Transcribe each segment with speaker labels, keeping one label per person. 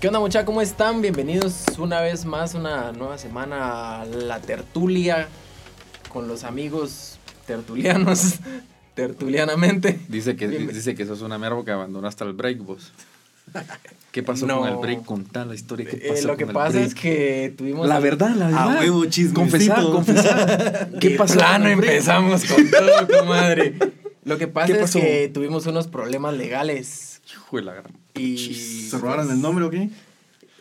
Speaker 1: ¿Qué onda muchachos? ¿Cómo están? Bienvenidos una vez más, una nueva semana a la tertulia con los amigos tertulianos, tertulianamente.
Speaker 2: Dice que, dice que sos una mierda que abandonaste el break, vos. ¿Qué pasó
Speaker 1: No.
Speaker 2: con el break? Contá la historia. ¿Qué
Speaker 1: Eh,
Speaker 2: pasó
Speaker 1: lo que
Speaker 2: con el
Speaker 1: pasa
Speaker 2: break?
Speaker 1: es que tuvimos...
Speaker 2: La verdad, la verdad.
Speaker 3: A huevo.
Speaker 2: Confesar, confesar.
Speaker 1: ¿Qué
Speaker 2: pasó
Speaker 1: plano
Speaker 2: con el break?
Speaker 1: empezamos con todo, comadre? Lo que pasa
Speaker 2: ¿Qué
Speaker 1: es que tuvimos unos problemas legales
Speaker 2: Hijo de la gran.
Speaker 1: Y...
Speaker 3: ¿Se robaron el nombre o qué?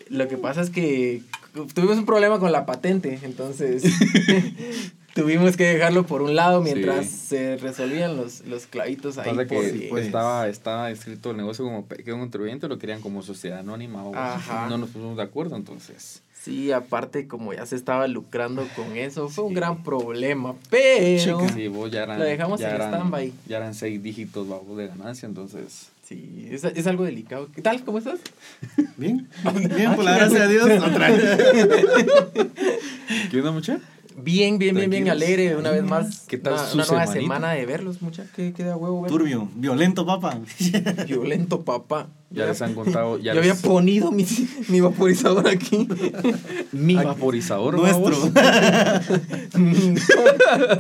Speaker 1: Lo que pasa es que tuvimos un problema con la patente, entonces tuvimos que dejarlo por un lado mientras
Speaker 2: Sí.
Speaker 1: se resolvían los, los clavitos ahí.
Speaker 2: Pasa que
Speaker 3: pues.
Speaker 2: estaba, estaba escrito el negocio como pequeño contribuyente, lo querían como sociedad anónima.
Speaker 1: Ajá.
Speaker 2: No nos pusimos de acuerdo, entonces.
Speaker 1: Sí, aparte como ya se estaba lucrando con eso, fue un gran problema, pero...
Speaker 2: Sí, vos ya eran.
Speaker 1: Lo dejamos
Speaker 2: ya
Speaker 1: en
Speaker 2: eran-
Speaker 1: stand-by.
Speaker 2: Ya eran seis dígitos vamos, de ganancia, entonces.
Speaker 1: Sí, es, es algo delicado. ¿Qué tal? ¿Cómo estás?
Speaker 3: Bien, bien, por la gracia de Dios. Otra vez.
Speaker 2: ¿Qué onda, mucha?
Speaker 1: Bien, bien, bien, bien alegre una vez más.
Speaker 2: ¿Qué tal
Speaker 1: una,
Speaker 2: su
Speaker 1: una nueva
Speaker 2: semanita?
Speaker 1: semana de verlos, mucha. ¿Qué queda huevo ver?
Speaker 3: Turbio, violento, papá.
Speaker 1: Violento, papá.
Speaker 2: Ya les han contado. Ya
Speaker 1: yo había ponido mi, mi vaporizador aquí.
Speaker 2: mi vaporizador,
Speaker 3: Nuestro.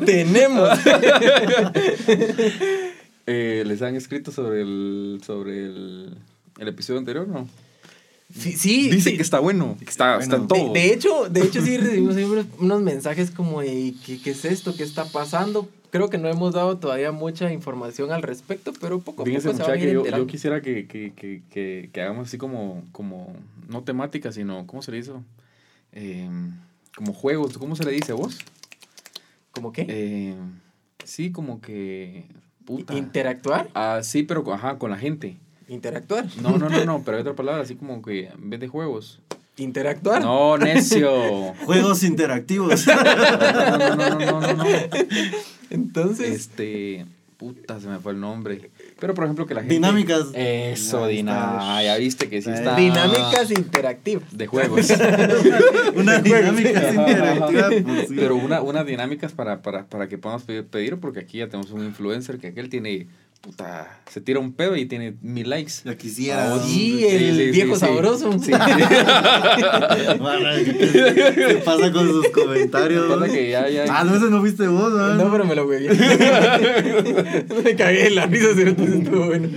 Speaker 1: Tenemos.
Speaker 2: Eh, ¿Les han escrito sobre el sobre el, el episodio anterior no?
Speaker 1: Sí, sí.
Speaker 2: Dicen
Speaker 1: sí.
Speaker 2: que está bueno, que está, está en todo.
Speaker 1: De, de hecho, de hecho sí recibimos unos, mensajes como de ¿qué, qué es esto, qué está pasando. Creo que no hemos dado todavía mucha información al respecto, pero poco a
Speaker 2: Fíjense,
Speaker 1: poco se van a ir
Speaker 2: que yo, quisiera que, que, que, que, hagamos así como, como, no temática, sino, ¿cómo se le hizo? Eh, como juegos, ¿cómo se le dice vos?
Speaker 1: ¿Cómo qué?
Speaker 2: Eh, sí, como que, puta.
Speaker 1: ¿Interactuar?
Speaker 2: Ah, sí, pero ajá, con la gente.
Speaker 1: ¿Interactuar?
Speaker 2: No, no, no, no, pero hay otra palabra, así como que en vez de juegos.
Speaker 1: ¿Interactuar?
Speaker 2: No, necio.
Speaker 3: Juegos interactivos.
Speaker 2: No, no, no, no, no, no, no.
Speaker 1: Entonces,
Speaker 2: Este, puta, se me fue el nombre. Pero por ejemplo que la gente
Speaker 3: Dinámicas.
Speaker 2: Eso,
Speaker 3: Ahí
Speaker 2: dinámica.
Speaker 3: está.
Speaker 2: Ya viste que sí está
Speaker 1: dinámicas interactivas.
Speaker 2: de juegos.
Speaker 3: Una dinámica
Speaker 2: Ajá,
Speaker 3: interactiva.
Speaker 2: ajá.
Speaker 3: pues, sí.
Speaker 2: Pero una, unas dinámicas para, para, para que podamos pedir, pedir, porque aquí ya tenemos un influencer que aquel tiene, puta, se tira un pedo y tiene mil likes.
Speaker 3: Ya quisiera.
Speaker 2: Ah,
Speaker 1: Y
Speaker 2: Sí,
Speaker 1: el
Speaker 2: sí, sí,
Speaker 1: viejo
Speaker 2: sí.
Speaker 1: sabroso.
Speaker 2: Sí.
Speaker 3: ¿Qué pasa con sus comentarios?
Speaker 2: Pasa que ya, ya.
Speaker 3: Ah, no, ese no fuiste vos, ¿no?
Speaker 1: No, pero me lo hueví. me cagué de la risa, pero estuvo bueno.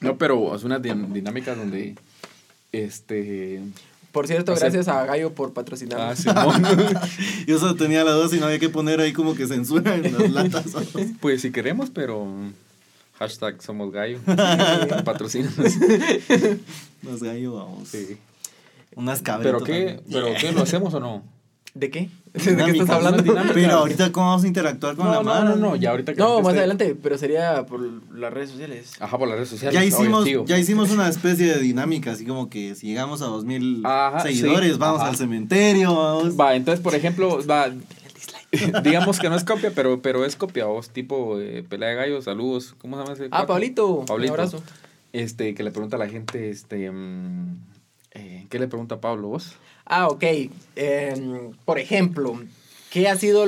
Speaker 2: No, pero es una din- dinámica donde, este,
Speaker 1: Por cierto,
Speaker 2: O sea-
Speaker 1: gracias a Gallo por
Speaker 2: ah,
Speaker 1: patrocinarnos.
Speaker 2: Simón.
Speaker 3: Yo solo tenía la dos y no había que poner ahí como que censura en las latas.
Speaker 2: Pues si queremos, pero hashtag somos gallo. Patrocínanos.
Speaker 3: Los gallos, vamos.
Speaker 2: Sí.
Speaker 3: Unas cabritas.
Speaker 2: ¿Pero qué? ¿Pero qué? ¿Lo hacemos o no?
Speaker 1: ¿De qué? ¿De qué estás hablando?
Speaker 3: Pero ahorita, ¿cómo vamos a interactuar con
Speaker 2: No,
Speaker 3: la
Speaker 2: no,
Speaker 3: mano?
Speaker 2: no, no, ya ahorita que
Speaker 1: No, más
Speaker 2: esté-
Speaker 1: adelante, pero sería por las redes sociales.
Speaker 2: Ajá, por las redes sociales.
Speaker 3: Ya hicimos, ya hicimos una especie de dinámica, así como que si llegamos a 2000
Speaker 2: Ajá,
Speaker 3: seguidores,
Speaker 2: sí,
Speaker 3: vamos
Speaker 2: ajá.
Speaker 3: al cementerio, vamos.
Speaker 2: Va, entonces, por ejemplo, va, digamos que no es copia, pero, pero es copia, vos, tipo eh, pelea de gallos, saludos, ¿cómo se llama ese?
Speaker 1: Ah? Pablito,
Speaker 2: Pablito.
Speaker 1: un abrazo.
Speaker 2: Este, que le pregunta a la gente, este, mm, eh, ¿qué le pregunta a Pablo, vos?
Speaker 1: Ah, ok. Em, por ejemplo, ¿qué ha sido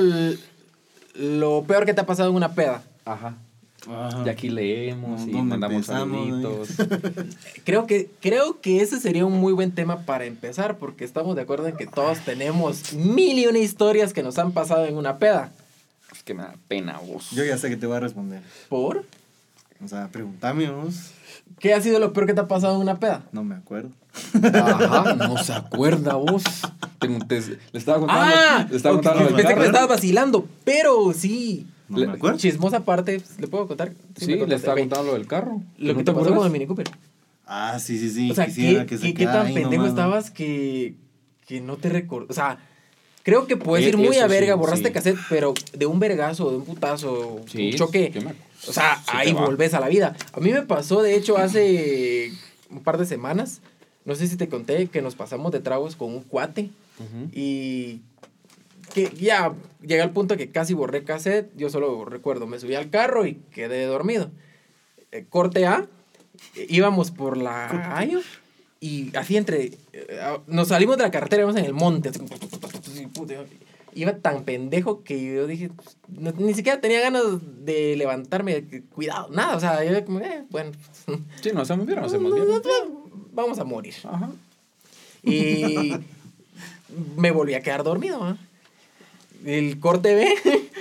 Speaker 1: lo peor que te ha pasado en una peda?
Speaker 2: Ajá.
Speaker 3: Ajá.
Speaker 2: Y aquí leemos y
Speaker 3: ¿Dónde
Speaker 2: mandamos saluditos.
Speaker 1: Creo que, creo que ese sería un muy buen tema para empezar, porque estamos de acuerdo en que todos tenemos mil y una historias que nos han pasado en una peda.
Speaker 2: Es que me da pena, vos.
Speaker 3: Yo ya sé que te voy a responder.
Speaker 1: ¿Por?
Speaker 3: O sea, pregúntame vos.
Speaker 1: ¿Qué ha sido lo peor que te ha pasado en una peda?
Speaker 3: No me acuerdo.
Speaker 2: Ajá, no se acuerda vos. Te- te- le estaba contando.
Speaker 1: ¡Ah!
Speaker 2: le estaba contando del
Speaker 1: pensé que me
Speaker 2: carro.
Speaker 1: estabas vacilando, pero sí.
Speaker 3: No
Speaker 2: Le-
Speaker 3: me acuerdo.
Speaker 1: Chismosa parte, ¿le puedo contar?
Speaker 2: Sí, le estaba contando lo del carro.
Speaker 1: Lo
Speaker 2: ¿No
Speaker 1: que te pasó con el Mini Cooper.
Speaker 3: Ah, sí, sí, sí.
Speaker 1: o sea,
Speaker 3: quisiera
Speaker 1: ¿qué,
Speaker 3: que se
Speaker 1: qué- tan pendejo estabas que, que no te recuerdo? O sea, creo que puedes
Speaker 2: Eh,
Speaker 1: ir muy a verga,
Speaker 2: sí,
Speaker 1: borraste
Speaker 2: sí.
Speaker 1: cassette, pero de un vergazo, de un putazo,
Speaker 2: Sí,
Speaker 1: un choque.
Speaker 2: yo me-
Speaker 1: O sea, ahí volvés a la vida. A mí me pasó, de hecho, hace un par de semanas. No sé si te conté que nos pasamos de tragos con un cuate. Y que ya llegué al punto que casi borré cassette. Yo solo recuerdo, me subí al carro y quedé dormido. Eh, corte A, eh, íbamos por la Gallo y así entre. eh, nos salimos de la carretera, íbamos en el monte. así, Iba tan pendejo que yo dije, pues, no- ni siquiera tenía ganas de levantarme, cuidado, nada, o sea, yo como, eh, bueno,
Speaker 2: Sí, nos hacemos bien, nos hacemos bien.
Speaker 1: vamos a morir.
Speaker 2: Ajá.
Speaker 1: Y me volví a quedar dormido. El corte B,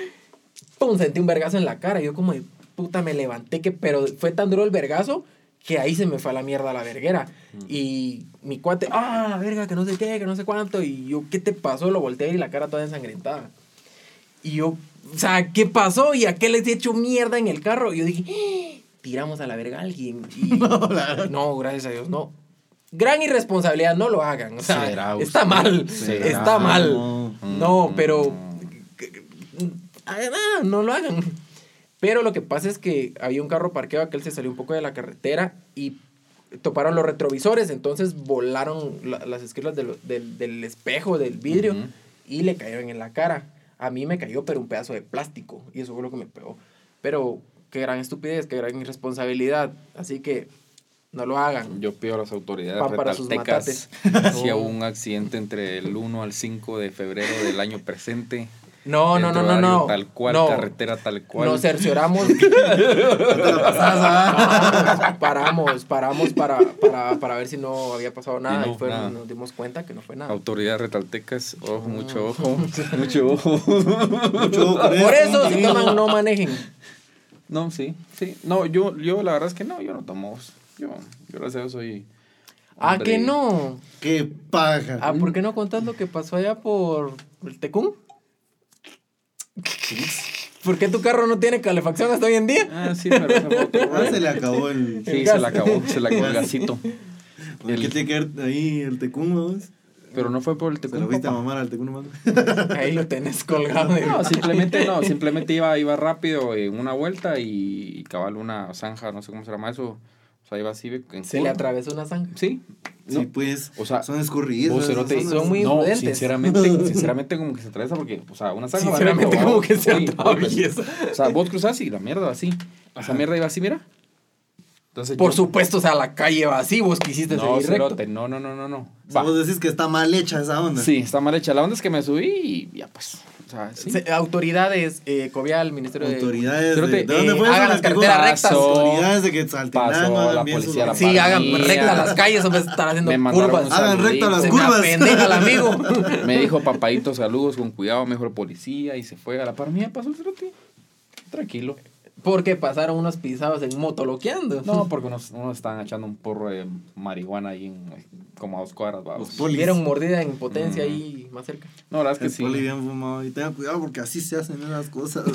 Speaker 1: pum, sentí un vergazo en la cara. Yo como de puta me levanté, que, pero fue tan duro el vergazo que ahí se me fue a la mierda la verguera. Y mi cuate, ah, la verga, que no sé qué, que no sé cuánto. Y yo, ¿qué te pasó? Lo volteé y la cara toda ensangrentada. Y yo, o sea, ¿qué pasó? ¿Y a qué les he hecho mierda en el carro? Y yo dije, "Ah, tiramos a la verga a alguien. Y no, gracias a Dios, no. Gran irresponsabilidad, no lo hagan. O sea,
Speaker 2: Será
Speaker 1: está mal.
Speaker 2: Será.
Speaker 1: Está mal.
Speaker 3: No.
Speaker 1: No, pero. Ah, no, no lo hagan. Pero lo que pasa es que había un carro parqueado que él se salió un poco de la carretera y toparon los retrovisores, entonces volaron la- las esquinas del, del, del espejo, del vidrio, y le cayeron en la cara. A mí me cayó, pero un pedazo de plástico, y eso fue lo que me pegó. Pero qué gran estupidez, qué gran irresponsabilidad. Así que no lo hagan.
Speaker 2: Yo pido a las autoridades
Speaker 1: Pan para sus matates.
Speaker 2: si hubo un accidente entre el 1 al 5 de febrero del año presente.
Speaker 1: No, no, no, no, no.
Speaker 2: Tal cual,
Speaker 1: no.
Speaker 2: carretera tal cual.
Speaker 1: Nos cercioramos. paramos, paramos para, para, para ver si no había pasado nada. Y,
Speaker 2: no,
Speaker 1: fue-
Speaker 2: nada.
Speaker 1: nos dimos cuenta que no fue nada.
Speaker 2: Autoridades retaltecas, ojo,
Speaker 1: Ah.
Speaker 2: mucho ojo, mucho ojo.
Speaker 3: Mucho ojo
Speaker 1: Por eso, si toman, no manejen.
Speaker 2: No, sí, sí. No, yo, yo la verdad es que no, yo no tomo. Yo, yo gracias a Dios soy...
Speaker 1: ¿A
Speaker 2: hombre-
Speaker 1: que no?
Speaker 3: Qué paja.
Speaker 1: ¿Ah, por qué no contás lo que pasó allá por el Tecún? ¿Por qué tu carro no tiene calefacción hasta hoy en día?
Speaker 2: Ah, sí, pero otro
Speaker 3: Ah, se le acabó el.
Speaker 2: Sí, se la acabó, se la acabó el gasito.
Speaker 3: ¿Por qué te queda ahí el tecún?
Speaker 2: Pero no fue por el
Speaker 3: ¿Se lo
Speaker 2: tecún,
Speaker 3: viste a
Speaker 2: papá.
Speaker 3: mamar al tecún?
Speaker 1: Ahí lo tenés colgado. de-
Speaker 2: No, simplemente no, simplemente iba, iba rápido en una vuelta y, y cabal una zanja, no sé cómo se llama eso. Sea, iba así en
Speaker 1: Se le atravesó una zanja.
Speaker 2: Sí.
Speaker 3: Sí, pues.
Speaker 2: O sea,
Speaker 3: son
Speaker 2: cerote,
Speaker 1: son muy
Speaker 2: no,
Speaker 1: imprudentes.
Speaker 2: sinceramente, sinceramente como que se atraviesa porque, o sea, una zanja va
Speaker 1: Sinceramente, como que se
Speaker 2: Sí,
Speaker 1: atraviesa.
Speaker 2: O sea, vos cruzás y la mierda va así. Esa mierda iba así, mira. Entonces
Speaker 1: Por
Speaker 2: yo-
Speaker 1: supuesto, o sea, la calle va así, vos quisiste
Speaker 2: No,
Speaker 1: seguir recto.
Speaker 2: no, no, no, no, no.
Speaker 3: O sea, vos decís que está mal hecha esa onda.
Speaker 2: Sí, está mal hecha. La onda es que me subí y ya pues, o sea, sí.
Speaker 1: Autoridades, eh, Covial, Ministerio de...
Speaker 3: Autoridades. De, ¿de dónde
Speaker 1: eh, hagan las carreteras rectas.
Speaker 3: Autoridades de Quetzaltenango. Hagan
Speaker 2: la
Speaker 3: bien su
Speaker 2: policía, la
Speaker 3: labor.
Speaker 1: Sí, hagan rectas las calles, hombre, están haciendo curvas.
Speaker 3: Hagan rectas las
Speaker 1: Se
Speaker 3: curvas.
Speaker 1: me el amigo.
Speaker 2: Me dijo, papadito, saludos, con cuidado, mejor policía, y se fue a la par mía, pasó el cerote. Tranquilo.
Speaker 1: Porque pasaron unos pisados en moto loqueando.
Speaker 2: No, porque unos, unos estaban echando un porro de marihuana ahí en, como a dos cuadras, vamos.
Speaker 3: Los polis.
Speaker 1: Dieron mordida en potencia
Speaker 2: Mm.
Speaker 1: ahí más cerca.
Speaker 2: No, la verdad es que
Speaker 3: poli
Speaker 2: sí.
Speaker 3: bien fumado. Y tengan cuidado porque así se hacen esas cosas.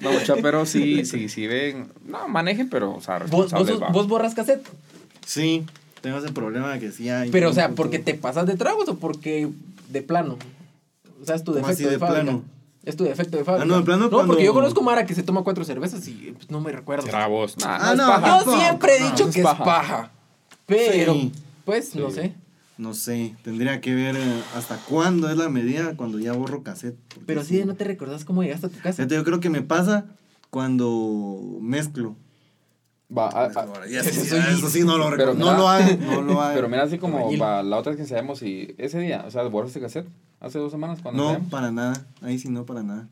Speaker 2: No, mucha, pero sí, sí, sí ven. No, manejen, pero, o sea,
Speaker 1: ¿Vos, vos,
Speaker 2: va.
Speaker 1: borras cassette?
Speaker 3: sí, tengo ese problema de que sí hay.
Speaker 1: Pero, o sea, ¿porque te pasas de tragos o porque de plano? O sea, es tu
Speaker 3: ¿Cómo
Speaker 1: defecto
Speaker 3: así
Speaker 1: de,
Speaker 3: de
Speaker 1: fábrica.
Speaker 3: plano?
Speaker 1: Es tu defecto de fábrica.
Speaker 3: no, de plano
Speaker 1: No,
Speaker 3: cuando-
Speaker 1: porque yo conozco Mara que se toma cuatro cervezas y pues, no me recuerdo.
Speaker 2: Será vos. Nah,
Speaker 3: Ah,
Speaker 2: no,
Speaker 3: no.
Speaker 1: Yo siempre he dicho que es
Speaker 2: paja.
Speaker 1: paja. Pero,
Speaker 3: Sí.
Speaker 1: pues, no sé.
Speaker 3: No sé, tendría que ver eh, hasta cuándo es la medida cuando ya borro cassette.
Speaker 1: Pero sí, no te recordás cómo llegaste a tu casa.
Speaker 3: Yo creo que me pasa cuando mezclo.
Speaker 2: Va, a- a-
Speaker 3: Y eso, sí,
Speaker 1: Eso sí.
Speaker 3: eso sí no lo
Speaker 2: Pero
Speaker 3: recuerdo. No
Speaker 2: mira-
Speaker 3: lo hagan, no lo hagan.
Speaker 2: Pero mira, así como va, la otra vez que ensayamos y ese día, o sea, borraste cassette hace dos semanas cuando
Speaker 3: no, para nada. Ahí sí no, para nada.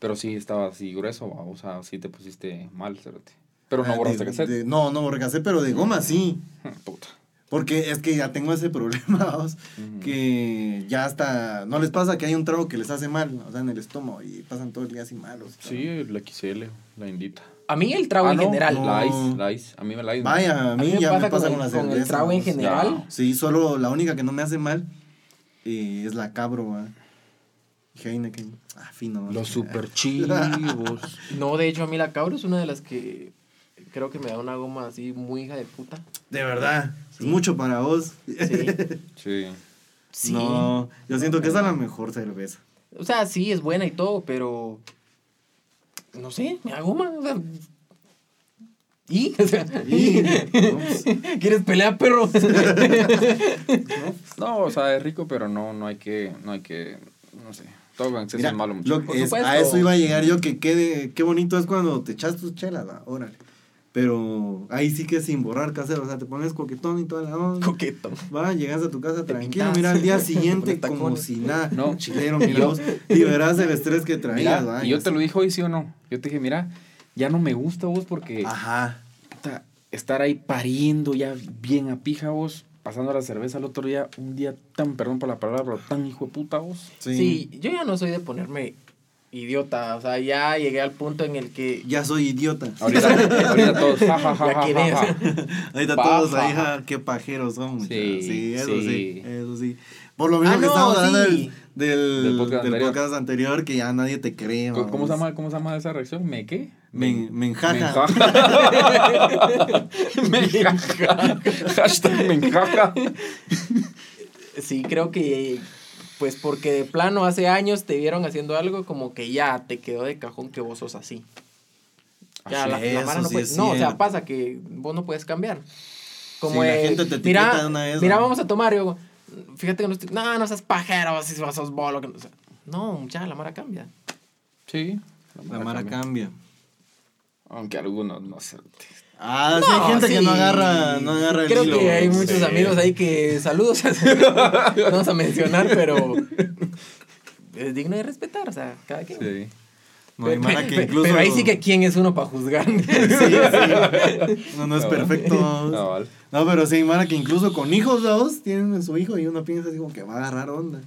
Speaker 2: Pero sí estaba así grueso, va, o sea, sí te pusiste mal, cerote. Pero no
Speaker 3: Ah,
Speaker 2: borraste
Speaker 3: de-
Speaker 2: cassette.
Speaker 3: de- no, no borré cassette, pero de goma sí.
Speaker 2: Puta.
Speaker 3: Porque es que ya tengo ese problema, vamos, que ya hasta... No les pasa que hay un trago que les hace mal, o sea, en el estómago, y pasan todo el día así malos.
Speaker 2: Sí, la XL, la indita.
Speaker 1: A mí el trago
Speaker 2: Ah,
Speaker 1: en
Speaker 2: no,
Speaker 1: general.
Speaker 3: no.
Speaker 2: La ice, la ice. A mí me la ice.
Speaker 3: Vaya, a mí, ya
Speaker 1: pasa
Speaker 3: me pasa
Speaker 1: con
Speaker 3: con,
Speaker 1: el- con el trago en general.
Speaker 2: Ya.
Speaker 3: Sí, solo la única que no me hace mal eh, es la cabro, va. Heineken. Ah, fino.
Speaker 2: Los super chivos.
Speaker 1: No, de hecho, a mí la cabra es una de las que creo que me da una goma así muy hija de puta.
Speaker 3: De verdad.
Speaker 1: Sí.
Speaker 3: Es mucho para vos.
Speaker 1: Sí.
Speaker 2: Sí.
Speaker 1: Sí.
Speaker 3: No, yo siento que esa es la mejor cerveza.
Speaker 1: O sea, sí, es buena y todo, pero. No sé, me da goma. O sea. ¿Y? O sea,
Speaker 3: Y.
Speaker 1: ¿Quieres pelear, perro?
Speaker 2: No, o sea, es rico, pero no, no hay que, no hay que, no sé. Todo con exceso
Speaker 3: Mira,
Speaker 2: es malo mucho.
Speaker 3: lo- es- a eso iba a llegar yo, que quede, qué bonito es cuando te echas tus chelas, va, órale. Pero ahí sí que sin borrar casero, o sea, te pones coquetón y toda la onda.
Speaker 1: Coqueto.
Speaker 3: Va, llegas a tu casa
Speaker 1: Te
Speaker 3: tranquilo, mira, al día siguiente como si nada.
Speaker 2: No.
Speaker 3: Chilero, mira vos, liberás el estrés que traías,
Speaker 2: Mira,
Speaker 3: va.
Speaker 2: y yo te lo dije hoy, sí o no. Yo te dije, mira, ya no me gusta vos porque
Speaker 3: Ajá.
Speaker 2: puta, estar ahí pariendo ya bien a pija vos, pasando la cerveza al otro día, un día tan, perdón por la palabra, pero tan hijo de puta vos.
Speaker 1: Sí. yo ya no soy de ponerme idiota, o sea, ya llegué al punto en el que...
Speaker 3: Ya soy idiota.
Speaker 2: Ahorita, ahorita todos, ja, ja, ja,
Speaker 1: Ya.
Speaker 3: Ahorita todos ahí, qué pajeros son. muchachos.
Speaker 2: Sí,
Speaker 3: Sí, eso
Speaker 2: sí.
Speaker 3: sí. eso sí. Por lo mismo
Speaker 1: Ah,
Speaker 3: que
Speaker 1: no,
Speaker 3: estamos hablando
Speaker 1: sí.
Speaker 3: del, del,
Speaker 2: Del podcast
Speaker 3: del
Speaker 2: anterior.
Speaker 3: podcast anterior, que ya nadie te cree.
Speaker 2: ¿Cómo, cómo se llama, ¿Cómo se llama esa reacción? ¿Me qué?
Speaker 3: Men, menjaja.
Speaker 2: Menjaja. Menjaja. Hashtag menjaja.
Speaker 1: Sí, creo que pues porque de plano hace años te vieron haciendo algo como que ya te quedó de cajón que vos sos así. Ya, la, la mara no
Speaker 3: sí
Speaker 1: puede- No, o sea, pasa que vos no puedes cambiar. Como
Speaker 3: Sí, la gente te
Speaker 1: mira,
Speaker 3: de una vez,
Speaker 1: mira,
Speaker 3: ¿no?
Speaker 1: vamos a tomar. yo, fíjate que no estoy. No, no seas pajero, si sos bolo. Que no, o sea, no, ya la mara cambia.
Speaker 2: Sí.
Speaker 3: La mara cambia.
Speaker 2: Aunque algunos no sé.
Speaker 3: Ah, sí,
Speaker 1: No,
Speaker 3: hay gente que
Speaker 1: sí.
Speaker 3: no agarra, no agarra el
Speaker 1: Creo
Speaker 3: hilo.
Speaker 1: que hay
Speaker 3: sí.
Speaker 1: muchos amigos ahí que saludos. vamos a mencionar, pero es digno de respetar, o sea, cada quien.
Speaker 2: Sí.
Speaker 3: No hay mara que incluso...
Speaker 1: Pero ahí sí que quién es uno para juzgar.
Speaker 3: Sí, sí. No, no es
Speaker 2: No.
Speaker 3: perfecto.
Speaker 2: No, vale.
Speaker 3: No, pero sí hay mara que incluso con hijos dos tienen a su hijo y uno piensa así como que va a agarrar onda.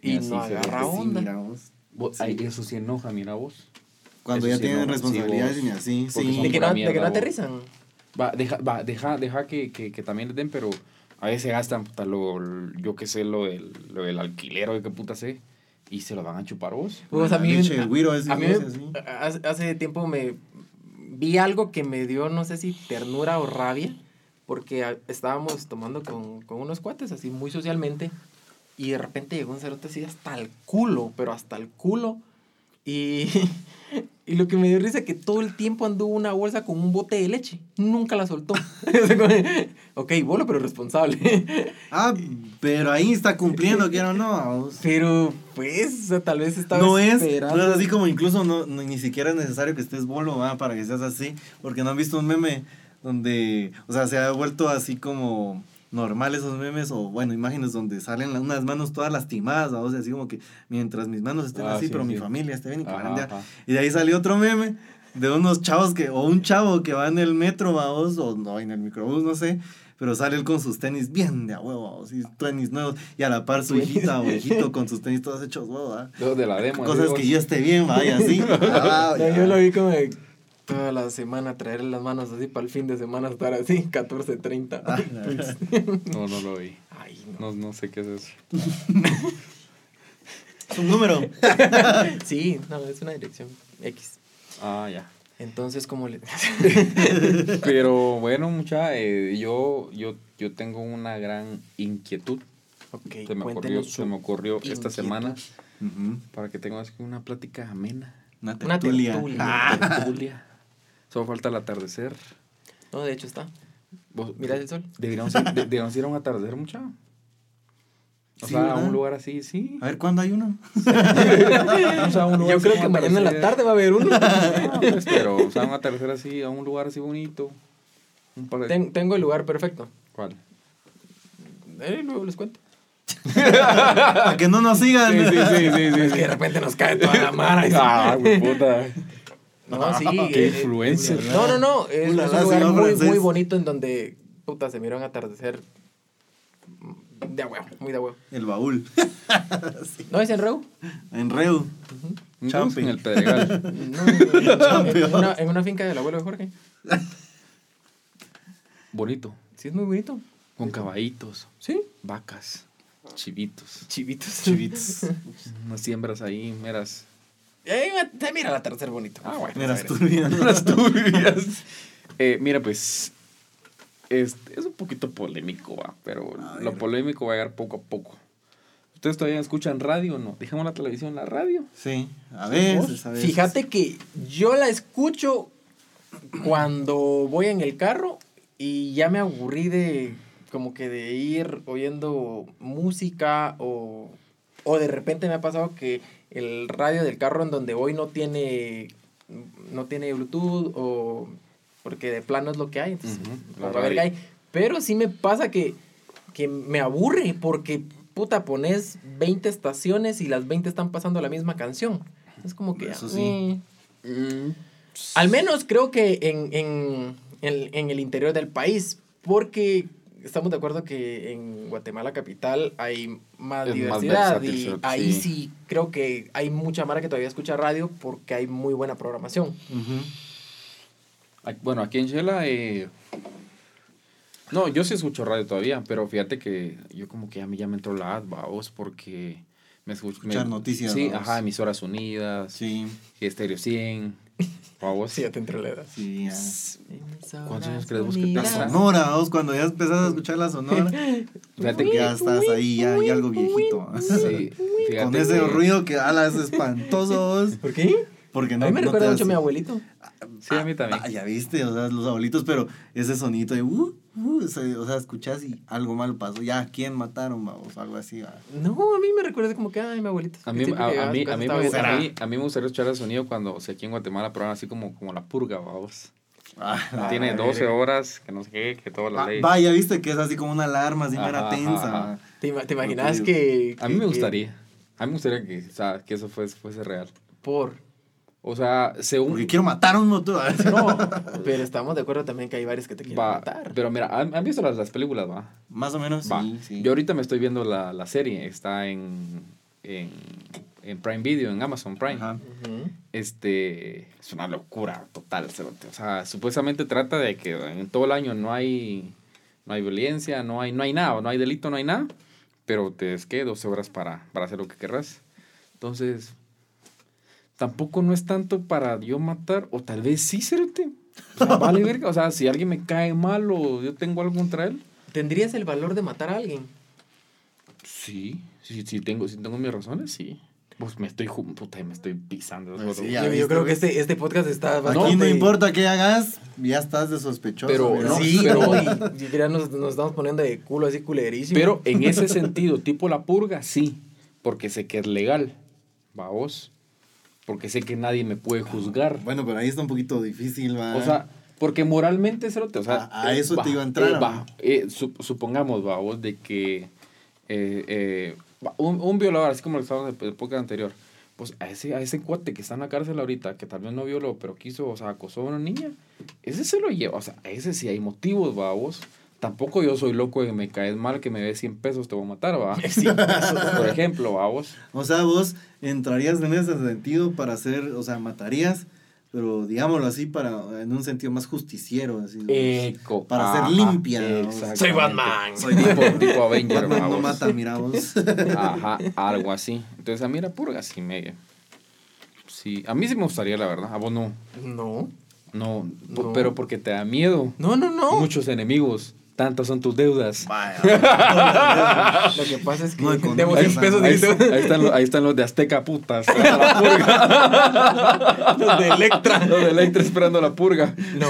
Speaker 1: y
Speaker 2: Así
Speaker 1: no agarra
Speaker 3: Que sí,
Speaker 1: onda.
Speaker 3: mira vos.
Speaker 2: Ay, eso sí enoja, mira vos.
Speaker 3: Cuando
Speaker 2: Eso
Speaker 3: ya
Speaker 2: sí,
Speaker 3: tienen
Speaker 2: no,
Speaker 3: responsabilidades
Speaker 2: sí,
Speaker 3: y así, sí.
Speaker 1: de que no, de que
Speaker 2: mierda,
Speaker 1: no aterrizan.
Speaker 2: Va, deja, va, deja, deja que, que, que también les den, pero a veces gastan, puta, lo, yo qué sé, lo del, lo del alquiler o de qué puta sé, y se lo van a chupar vos.
Speaker 1: Pues a mí,
Speaker 3: leche, el güiro es
Speaker 1: a mí hace, hace tiempo me vi algo que me dio, no sé si ternura o rabia, porque a- estábamos tomando con, con unos cuates así muy socialmente y de repente llegó un cerote así hasta el culo, pero hasta el culo. Y, y lo que me dio risa es que todo el tiempo anduvo una bolsa con un bote de leche. Nunca la soltó. Ok, bolo, pero responsable.
Speaker 3: Ah, pero ahí está cumpliendo, quiero o no.
Speaker 1: Pero, pues, o sea, tal vez estaba
Speaker 3: No es,
Speaker 1: esperando.
Speaker 3: no es así como incluso no, no- ni siquiera es necesario que estés bolo ¿va? para que seas así, porque no han visto un meme donde, o sea, se ha vuelto así como normal esos memes o bueno, imágenes donde salen la- unas manos todas lastimadas, o sea, así como que mientras mis manos estén
Speaker 2: Ah,
Speaker 3: así,
Speaker 2: sí,
Speaker 3: pero mi familia esté bien y que
Speaker 2: Ajá.
Speaker 3: Y de ahí salió otro meme de unos chavos que, o un chavo que va en el metro, vamos, o no, en el microbús, no sé, pero sale él con sus tenis bien de a huevo, y tenis nuevos, y a la par su hijita o hijito con sus tenis todos hechos huevo, ¿va?
Speaker 2: Los de la demo.
Speaker 3: Cosas que yo esté bien, vaya, así. Ah,
Speaker 1: No, yo lo vi como de toda la semana traer las manos así para el fin de semana estar así, 14.30.
Speaker 3: Ah,
Speaker 2: No, no lo vi.
Speaker 1: Ay, no.
Speaker 2: No, no sé qué es eso.
Speaker 3: Es un número.
Speaker 1: Sí, no, es una dirección X.
Speaker 2: Ah, ya.
Speaker 1: Entonces, como le...
Speaker 2: Pero bueno, mucha, eh, yo, yo, yo tengo una gran inquietud.
Speaker 1: ok,
Speaker 2: Se me ocurrió, se me ocurrió esta semana para que tengamos una plática amena.
Speaker 3: Una
Speaker 1: Una
Speaker 3: tertulia.
Speaker 1: tertulia.
Speaker 3: Ah,
Speaker 2: Tertulia. Solo falta el atardecer.
Speaker 1: No, de hecho está.
Speaker 2: Vos-
Speaker 1: Mira el sol.
Speaker 2: Deberíamos ir, de- deberíamos ir a un atardecer, mucha. O
Speaker 3: Sí,
Speaker 2: sea, a un lugar así, sí.
Speaker 3: A ver, ¿cuándo hay uno?
Speaker 2: Vamos a un lugar
Speaker 1: Yo creo que mañana en la tarde va a haber uno.
Speaker 2: Ah, pues, pero, o sea, un atardecer así, a un lugar así bonito. Un par de...
Speaker 1: Ten- tengo el lugar perfecto.
Speaker 2: ¿Cuál?
Speaker 1: Eh, luego les cuento.
Speaker 3: Para que no nos sigan.
Speaker 2: sí, sí,
Speaker 1: Es que de repente nos cae toda la mara. y-
Speaker 2: Ah, güey, puta.
Speaker 1: No, sí.
Speaker 2: Qué
Speaker 1: eh,
Speaker 2: influencer.
Speaker 1: No, no, no. Es, un lugar muy, muy bonito en donde, puta, se mira un atardecer de a huevo, muy de huevo.
Speaker 3: El baúl.
Speaker 1: ¿No es en Reu?
Speaker 3: En Reu.
Speaker 2: Un
Speaker 3: Champi.
Speaker 2: En el Pedregal.
Speaker 1: No, en, una, en una finca del abuelo de Jorge.
Speaker 2: Bonito.
Speaker 1: Sí, es muy bonito.
Speaker 2: Con caballitos,
Speaker 1: Sí.
Speaker 2: vacas, chivitos.
Speaker 1: Chivitos.
Speaker 3: Chivitos.
Speaker 2: Unas siembras ahí, meras.
Speaker 1: Eh, mira el atardecer bonito. Ah, bueno.
Speaker 3: Mira,
Speaker 1: a ver.
Speaker 3: turbias.
Speaker 2: Unas turbias. Eh, mira, pues. Es, es un poquito polémico, va. Pero lo polémico va a llegar poco a poco. ¿Ustedes todavía escuchan radio o no? Dejemos la televisión, la radio.
Speaker 3: Sí, a veces, a veces.
Speaker 1: Fíjate que yo la escucho cuando voy en el carro y ya me aburrí de como que de ir oyendo música o, o de repente me ha pasado que el radio del carro en donde voy no tiene no tiene Bluetooth o porque de plano es lo que hay, entonces a ver qué hay. Pero sí me pasa que, que me aburre porque puta pones 20 estaciones y las 20 están pasando la misma canción. Es como que
Speaker 3: Eso sí.
Speaker 1: eh, al menos creo que en, en, en, en el interior del país, porque estamos de acuerdo que en Guatemala capital hay más
Speaker 2: Es más
Speaker 1: diversidad
Speaker 2: versátil,
Speaker 1: y ahí sí creo que hay mucha mara que todavía escucha radio porque hay muy buena programación.
Speaker 2: Bueno, aquí en Shela, eh, no, yo sí escucho radio todavía, pero fíjate que yo como que a mí ya me entró la ad, vamos, porque me escucho...
Speaker 3: Escuchar
Speaker 2: me-
Speaker 3: noticias,
Speaker 2: Sí,
Speaker 3: vamos.
Speaker 2: ajá, emisoras unidas,
Speaker 3: Sí,
Speaker 2: Estéreo 100, vamos.
Speaker 1: Sí, ya te entré la edad.
Speaker 3: sí, ya.
Speaker 2: ¿Cuántos años crees vos que
Speaker 3: La sonora, vos cuando ya empezás a escuchar la sonora,
Speaker 2: Fíjate que...
Speaker 3: ya estás ahí, ya, ya algo viejito.
Speaker 2: Sí, fíjate
Speaker 3: Con ese
Speaker 2: que-
Speaker 3: ruido que ala es espantoso, vos,
Speaker 1: ¿Por qué?
Speaker 3: Porque
Speaker 1: a
Speaker 3: no,
Speaker 1: mí me
Speaker 3: no
Speaker 1: recuerda
Speaker 3: da
Speaker 1: mucho a mi abuelito.
Speaker 2: Sí, a mí también.
Speaker 3: Ah, ya viste, o sea, los abuelitos, pero ese sonito de, uh, uh, o sea, escuchás y algo mal pasó. Ya, ¿quién mataron, vamos? Algo así, va.
Speaker 1: No, a mí me recuerda como que, ay, mi abuelito.
Speaker 2: A mí, a,
Speaker 1: que
Speaker 2: a mí, a, mí me, a, mí, a mí me gustaría escuchar el sonido cuando, o sea, aquí en Guatemala programan así como, como la purga, vamos.
Speaker 3: Ah,
Speaker 2: Tiene
Speaker 1: la
Speaker 2: 12
Speaker 1: verga.
Speaker 2: horas, que no sé qué, que toda la
Speaker 3: ah,
Speaker 2: ley.
Speaker 3: va, ya viste que es así como una alarma, así mera tensa.
Speaker 2: ajá.
Speaker 1: ¿Te, ima- te imaginas
Speaker 3: digo.
Speaker 1: que,
Speaker 2: A mí me
Speaker 1: que-
Speaker 2: gustaría. A mí me gustaría que, o sea, que eso fuese, fuese real.
Speaker 1: Por.
Speaker 2: O sea, según...
Speaker 3: Porque quiero matar a un motor.
Speaker 1: No, pero estamos de acuerdo también que hay varios que te quieren
Speaker 2: Va,
Speaker 1: matar.
Speaker 2: pero mira, ¿han, han visto las, las películas, va?
Speaker 3: Más o menos,
Speaker 2: Va.
Speaker 3: sí, sí.
Speaker 2: Yo ahorita me estoy viendo la, la serie, está en, en, en Prime Video, en Amazon Prime.
Speaker 3: Ajá.
Speaker 1: Ujú.
Speaker 2: Este, es una locura total, o sea, supuestamente trata de que en todo el año no hay, no hay violencia, no hay, no hay nada, no hay delito, no hay nada, pero te es que 12 horas para, para hacer lo que querrás. Entonces, tampoco no es tanto para yo matar, o tal vez sí, cerote. O sea, vale verga, o sea, si alguien me cae mal o yo tengo algo contra él,
Speaker 1: ¿Tendrías el valor de matar a alguien?
Speaker 2: sí, sí, sí tengo, sí tengo mis razones, sí. Pues me estoy, puta, me estoy pisando.
Speaker 3: Pues sí,
Speaker 1: yo, yo creo que este, este podcast está
Speaker 3: Aquí
Speaker 1: bastante...
Speaker 3: no importa qué hagas, ya estás de sospechoso.
Speaker 2: Pero no,
Speaker 1: sí,
Speaker 2: pero-
Speaker 1: y, y ya nos, nos estamos poniendo de culo así culerísimo.
Speaker 2: Pero en ese sentido, tipo la purga, sí, porque sé que es legal, va vos, porque sé que nadie me puede juzgar.
Speaker 3: Bueno, pero ahí está un poquito difícil, va.
Speaker 2: O sea, porque moralmente, cerote, o sea...
Speaker 3: A- a eso te
Speaker 2: va,
Speaker 3: iba a entrar,
Speaker 2: eh, va, eh, sup- supongamos, va vos, de que eh, eh, un, un violador, así como lo estábamos en el podcast anterior, pues a ese, a ese cuate que está en la cárcel ahorita, que tal vez no violó, pero quiso, o sea, acosó a una niña, ese se lo lleva, o sea, a ese sí hay motivos, va vos. Tampoco yo soy loco de me caes mal, que me des 100 pesos, te voy a matar, va.
Speaker 1: Sí, eso-
Speaker 2: Por ejemplo, va vos.
Speaker 3: O sea, vos entrarías en ese sentido para hacer, o sea, matarías, pero digámoslo así, para en un sentido más justiciero, así.
Speaker 2: Eco.
Speaker 3: Para ser limpia.
Speaker 1: Soy Batman.
Speaker 3: Soy
Speaker 2: Tipo, Avenger,
Speaker 3: Batman
Speaker 2: va
Speaker 3: no mata, mira vos.
Speaker 2: Ajá, algo así. Entonces, a mí la purga sí me... Sí, a mí sí me gustaría, la verdad. A vos no.
Speaker 1: No,
Speaker 2: No. pero porque te da miedo.
Speaker 1: no, no, no.
Speaker 2: Muchos enemigos. Tantas son tus deudas.
Speaker 3: Vaya.
Speaker 1: Lo que pasa es que
Speaker 3: No,
Speaker 1: debo
Speaker 3: económica,
Speaker 1: 100 pesos
Speaker 2: Ahí,
Speaker 1: de
Speaker 2: ahí están los, ahí están los de Azteca putas. La purga.
Speaker 1: los de Electra.
Speaker 2: Los de Electra esperando la purga.
Speaker 1: No,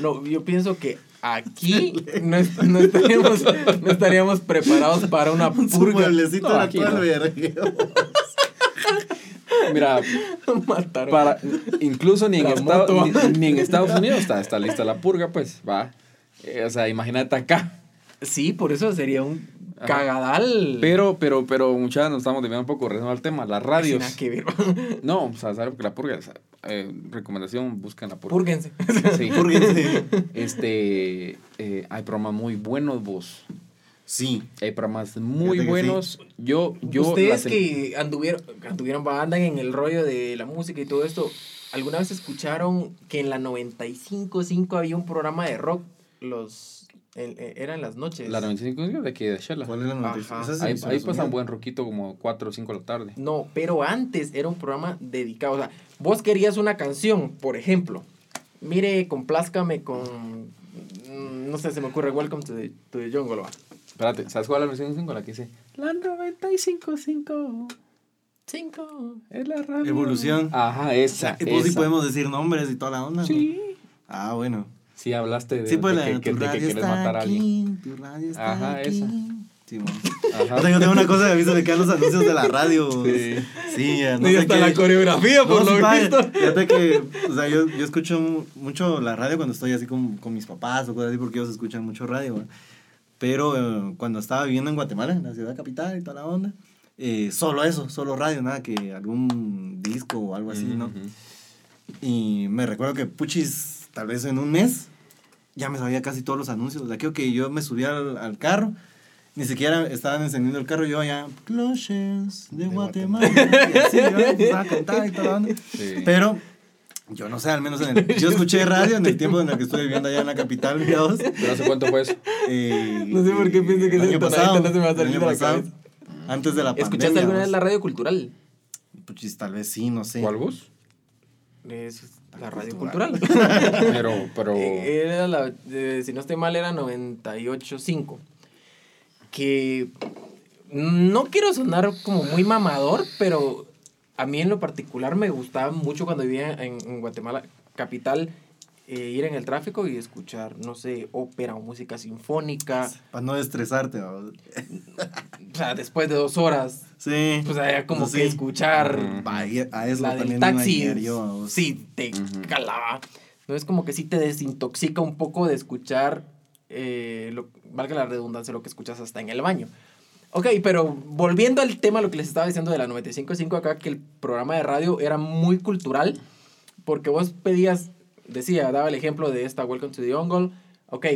Speaker 1: no, yo pienso que aquí no, est- no estaríamos, no estaríamos preparados para una
Speaker 3: Su
Speaker 1: purga.
Speaker 3: mueblecito
Speaker 2: No, aquí no. Mira,
Speaker 1: Mataron.
Speaker 2: para, incluso ni en, Estados, ni, ni en Estados Unidos está, está lista la purga, pues, va. Eh, o sea, imagínate acá.
Speaker 1: Sí, por eso sería un
Speaker 2: Ajá.
Speaker 1: cagadal.
Speaker 2: Pero, pero, pero, muchachos, nos estamos desviando un poco, regresando al tema. Las
Speaker 1: Sin
Speaker 2: radios.
Speaker 1: nada que ver.
Speaker 2: No, o sea, sabe que la purga, o sea, eh, recomendación, busquen la purga.
Speaker 1: Púrguense.
Speaker 2: Sí.
Speaker 3: Púrguense.
Speaker 2: Este, eh, hay programas muy buenos, vos.
Speaker 3: Sí.
Speaker 2: Hay programas muy buenos. Yo, yo.
Speaker 1: Ustedes que anduvieron, anduvieron, andan en el rollo de la música y todo esto, ¿alguna vez escucharon que en la 95.5 había un programa de rock? Los, el- eh, eran las noches.
Speaker 2: La 95 de que de Shela.
Speaker 3: ¿Cuál es la
Speaker 2: Ahí, ahí un buen roquito como 4 o 5 de la tarde.
Speaker 1: No, pero antes era un programa dedicado. O sea, vos querías una canción, por ejemplo. Mire, complázcame con. mm, No sé, se me ocurre Welcome to the, to the Jungle. va.
Speaker 2: Espérate, ¿sabes cuál es la 95? La que dice. La 95.5
Speaker 1: Cinco.
Speaker 2: es la radio.
Speaker 3: Evolución.
Speaker 2: Ajá, esa.
Speaker 3: Y pues sí podemos decir nombres y toda la onda. ¿no?
Speaker 2: Sí.
Speaker 3: Ah, bueno.
Speaker 2: Sí, hablaste de,
Speaker 3: Sí, pues
Speaker 2: de que,
Speaker 3: de
Speaker 2: que- de que quieres matar a alguien.
Speaker 3: tu radio está
Speaker 2: Ajá,
Speaker 3: aquí.
Speaker 2: esa.
Speaker 3: Sí.
Speaker 2: Ajá.
Speaker 3: Yo tengo, una cosa que a mí se me quedan los anuncios de la radio.
Speaker 2: Sí.
Speaker 3: Sí, ya, no
Speaker 1: No, y
Speaker 3: sé
Speaker 1: hasta
Speaker 3: qué-
Speaker 1: la coreografía, por
Speaker 3: No,
Speaker 1: lo
Speaker 3: sí,
Speaker 1: visto.
Speaker 3: Fíjate que, o sea, yo, yo escucho mu- mucho la radio cuando estoy así con, con mis papás o cosas así, porque ellos escuchan mucho radio. ¿va? Pero eh, cuando estaba viviendo en Guatemala, en la ciudad capital y toda la onda, eh, solo eso, solo radio, nada que algún disco o algo así, ¿no?
Speaker 2: Ujú.
Speaker 3: Y me recuerdo que Puchis, tal vez en un mes, ya me sabía casi todos los anuncios. La creo que yo me subía al, al carro, ni siquiera estaban encendiendo el carro, yo ya, Cloches de, Guatemala. Y así, yo empezaba a cantar y onda.
Speaker 2: Sí.
Speaker 3: Pero yo no sé, al menos en el, yo escuché radio en el tiempo en el que estuve viviendo allá en la capital, mira vos.
Speaker 2: Pero hace cuánto fue eso.
Speaker 3: Eh,
Speaker 1: No sé por qué pienso que
Speaker 3: el año pasado,
Speaker 1: no se me va a
Speaker 3: el
Speaker 1: salir
Speaker 3: año
Speaker 1: de la
Speaker 3: pasado. Antes de la pandemia.
Speaker 1: ¿Escuchaste alguna vez la radio cultural?
Speaker 3: Pues, tal vez sí, no sé.
Speaker 2: ¿Cuál bus?
Speaker 1: Es la
Speaker 3: La
Speaker 1: radio
Speaker 3: cultural.
Speaker 1: cultural.
Speaker 2: Pero, pero.
Speaker 1: Eh, Era la, eh, si no estoy mal, era 98.5. Que no quiero sonar como muy mamador, pero a mí en lo particular me gustaba mucho cuando vivía en, en Guatemala capital eh, ir en el tráfico y escuchar, no sé, ópera o música sinfónica.
Speaker 3: Para no estresarte. vos.
Speaker 1: O sea, después de dos horas,
Speaker 3: Sí.
Speaker 1: pues era como que escuchar.
Speaker 3: Va, a eso
Speaker 1: la del
Speaker 3: también
Speaker 1: taxi.
Speaker 3: ir yo,
Speaker 1: sí, te
Speaker 2: Ujú.
Speaker 1: calaba. No es como que sí te desintoxica un poco de escuchar, eh, lo, valga la redundancia, lo que escuchas hasta en el baño. Ok, pero volviendo al tema, lo que les estaba diciendo de la 95.5 acá, que el programa de radio era muy cultural, porque vos pedías, decía, daba el ejemplo de esta Welcome to the Jungle, ok,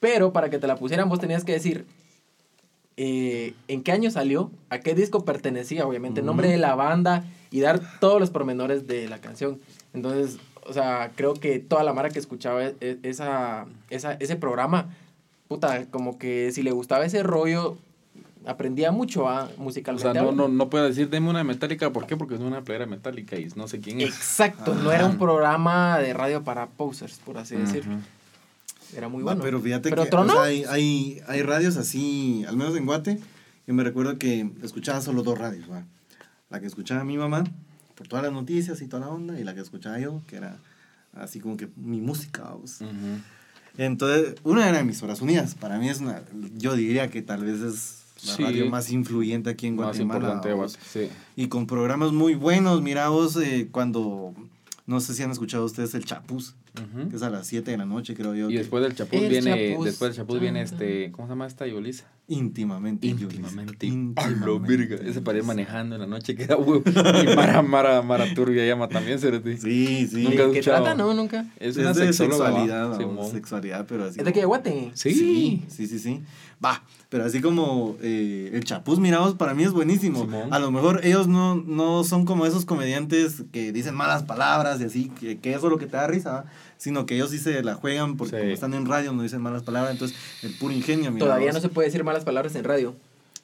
Speaker 1: pero para que te la pusieran vos tenías que decir eh, en qué año salió, a qué disco pertenecía, obviamente, el nombre de la banda y dar todos los pormenores de la canción. Entonces, o sea, creo que toda la mara que escuchaba e- e- esa, esa, ese programa, puta, como que si le gustaba ese rollo, aprendía mucho a
Speaker 2: O
Speaker 1: musicalmente.
Speaker 2: sea, no, no, no puedo decir, deme una de metálica. ¿Por qué? Porque es una playera metálica y no sé quién es.
Speaker 1: Exacto, no era un programa de radio para posers, por así decirlo. Era muy bueno.
Speaker 3: pero fíjate
Speaker 1: Pero
Speaker 3: que o sea, hay, hay, hay radios así, al menos en Guate, yo me recuerdo que escuchaba solo dos radios. va. La que escuchaba mi mamá, por todas las noticias y toda la onda, y la que escuchaba yo, que era así como que mi música. vamos.
Speaker 2: Ujú.
Speaker 3: Entonces, una era Emisoras Unidas. Para mí es una, yo diría que tal vez es la
Speaker 2: Sí.
Speaker 3: radio más influyente aquí en
Speaker 2: Más
Speaker 3: Guatemala.
Speaker 2: importante,
Speaker 3: vamos.
Speaker 2: sí.
Speaker 3: Y con programas muy buenos. Mira vos, eh, cuando, no sé si han escuchado ustedes el Chapuz, que es a las 7 de la noche, creo yo.
Speaker 2: Y
Speaker 3: que
Speaker 2: después del chapuz
Speaker 1: El
Speaker 2: viene,
Speaker 1: chapuz.
Speaker 2: después del chapuz viene este, ¿cómo se llama esta Yulisa?
Speaker 3: Íntimamente.
Speaker 2: Íntimamente.
Speaker 3: Íntimamente.
Speaker 2: A lo verga. Ese para ir manejando en la noche queda huevo. Y Mara, Mara, Mara Turbia llama también, Cerote.
Speaker 3: Sí, sí.
Speaker 2: Nunca he
Speaker 1: ¿Qué trata? No, nunca.
Speaker 2: Es
Speaker 3: Es,
Speaker 2: una
Speaker 3: de sexualidad, sexualidad, pero así.
Speaker 1: ¿Es de aquí de Guate?
Speaker 2: Sí.
Speaker 3: Sí, sí, sí, sí. Va, pero así como eh, el Chapuz, mirados, para mí es buenísimo.
Speaker 2: Simón.
Speaker 3: A lo mejor ellos no, no son como esos comediantes que dicen malas palabras y así, que, que eso es lo que te da risa, ¿va? Sino que ellos sí se la juegan porque
Speaker 2: Sí.
Speaker 3: como están en radio no dicen malas palabras, entonces el puro ingenio, mira
Speaker 1: Todavía
Speaker 3: vos.
Speaker 1: no se puede decir malas palabras en radio.